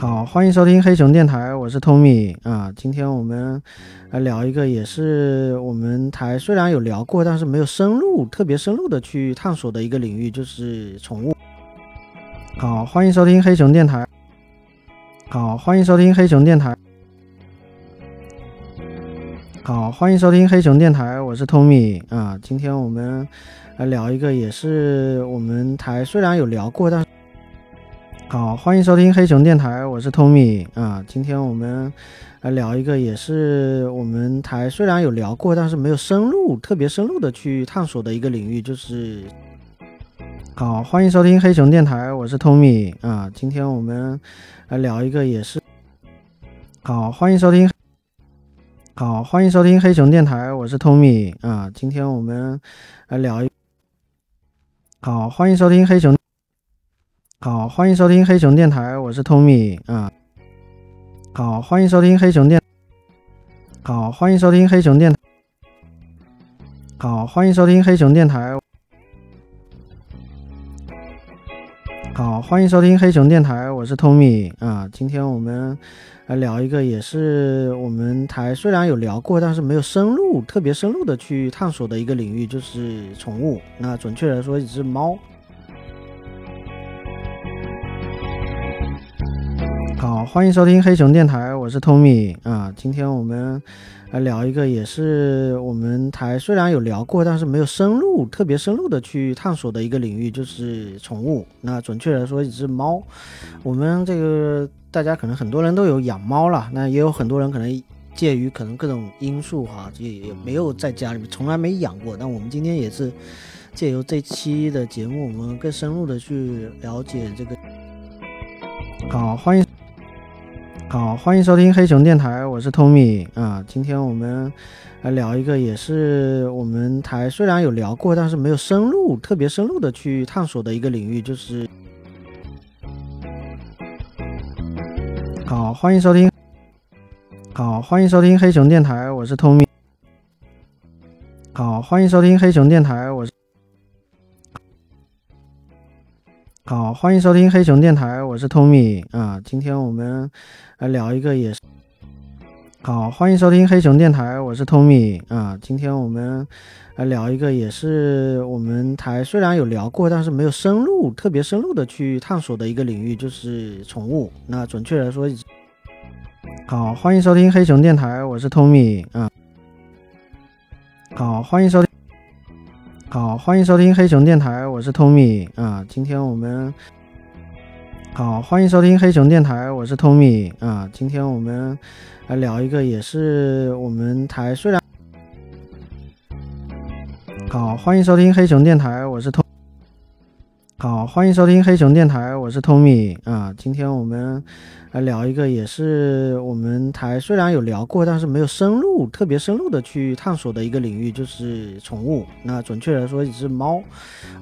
好，欢迎收听黑熊电台，我是 Tommy 啊。今天我们来聊一个也是我们台虽然有聊过，但是没有深入特别深入的去探索的一个领域，就是宠物。好，欢迎收听黑熊电台。好，欢迎收听黑熊电台。好，欢迎收听黑熊电台，我是 Tommy 啊。今天我们来聊一个也是我们台虽然有聊过，但是好，欢迎收听黑熊电台，我是 Tommy 啊。今天我们来聊一个也是我们台虽然有聊过，但是没有深入特别深入的去探索的一个领域，就是好，欢迎收听黑熊电台，我是 Tommy 啊。今天我们来聊一个也是好，欢迎收听。好，欢迎收听黑熊电台，我是 Tommy 啊。今天我们来聊一好，欢迎收听黑熊。好，欢迎收听黑熊电台，我是 Tommy 啊。好，欢迎收听黑熊电。好，欢迎收听黑熊电。好，欢迎收听黑熊电台。好，欢迎收听黑熊电台，我是 Tommy 啊。今天我们来聊一个也是我们台虽然有聊过，但是没有深入特别深入的去探索的一个领域，就是宠物。那准确来说，一只猫。好，欢迎收听黑熊电台，我是 Tommy 啊。今天我们来聊一个，也是我们台虽然有聊过，但是没有深入、特别深入的去探索的一个领域，就是宠物。那准确来说，一只猫。我们这个大家可能很多人都有养猫了，那也有很多人可能介于可能各种因素哈，也也没有在家里面从来没养过。那我们今天也是借由这期的节目，我们更深入的去了解这个。好，欢迎。好，欢迎收听黑熊电台，我是 Tommy 啊。今天我们来聊一个，也是我们台虽然有聊过，但是没有深入、特别深入的去探索的一个领域，就是好，欢迎收听。好，欢迎收听黑熊电台，我是 Tommy。好，欢迎收听黑熊电台，我是。好，欢迎收听黑熊电台，我是 Tommy 啊。今天我们来聊一个，也是好，欢迎收听黑熊电台，我是 Tommy 啊。今天我们来聊一个，也是我们台虽然有聊过，但是没有深入、特别深入的去探索的一个领域，就是宠物。那准确来说，好，欢迎收听黑熊电台，我是 Tommy 啊。好，欢迎收听。好，欢迎收听黑熊电台，我是 Tommy 啊。今天我们好，欢迎收听黑熊电台，我是 Tommy 啊。今天我们来聊一个，也是我们台虽然好，欢迎收听黑熊电台，我是 Tom。好，欢迎收听黑熊电台，我是 Tommy 啊。今天我们来聊一个，也是我们台虽然有聊过，但是没有深入、特别深入的去探索的一个领域，就是宠物。那准确来说，也是猫。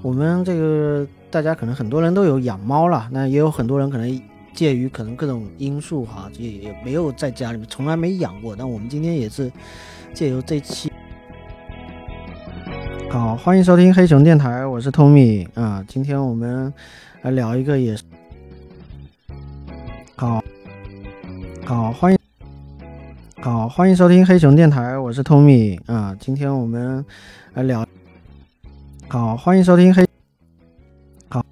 我们这个大家可能很多人都有养猫了，那也有很多人可能介于可能各种因素哈，也也没有在家里面从来没养过。那我们今天也是借由这期。好，欢迎收听黑熊电台，我是 Tommy 啊。今天我们来聊一个，也是好，好，欢迎，好，欢迎收听黑熊电台，我是 Tommy 啊。今天我们来聊，好，欢迎收听黑，好，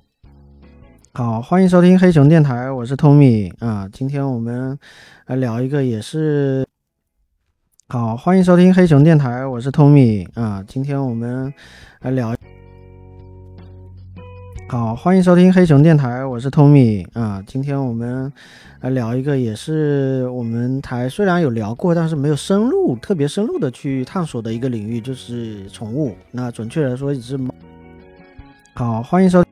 好，欢迎收听黑熊电台，我是 Tommy 啊。今天我们来聊一个，也是。好，欢迎收听黑熊电台，我是 Tommy 啊。今天我们来聊。好，欢迎收听黑熊电台，我是 Tommy 啊。今天我们来聊一个，也是我们台虽然有聊过，但是没有深入、特别深入的去探索的一个领域，就是宠物。那准确来说，也是猫。好，欢迎收。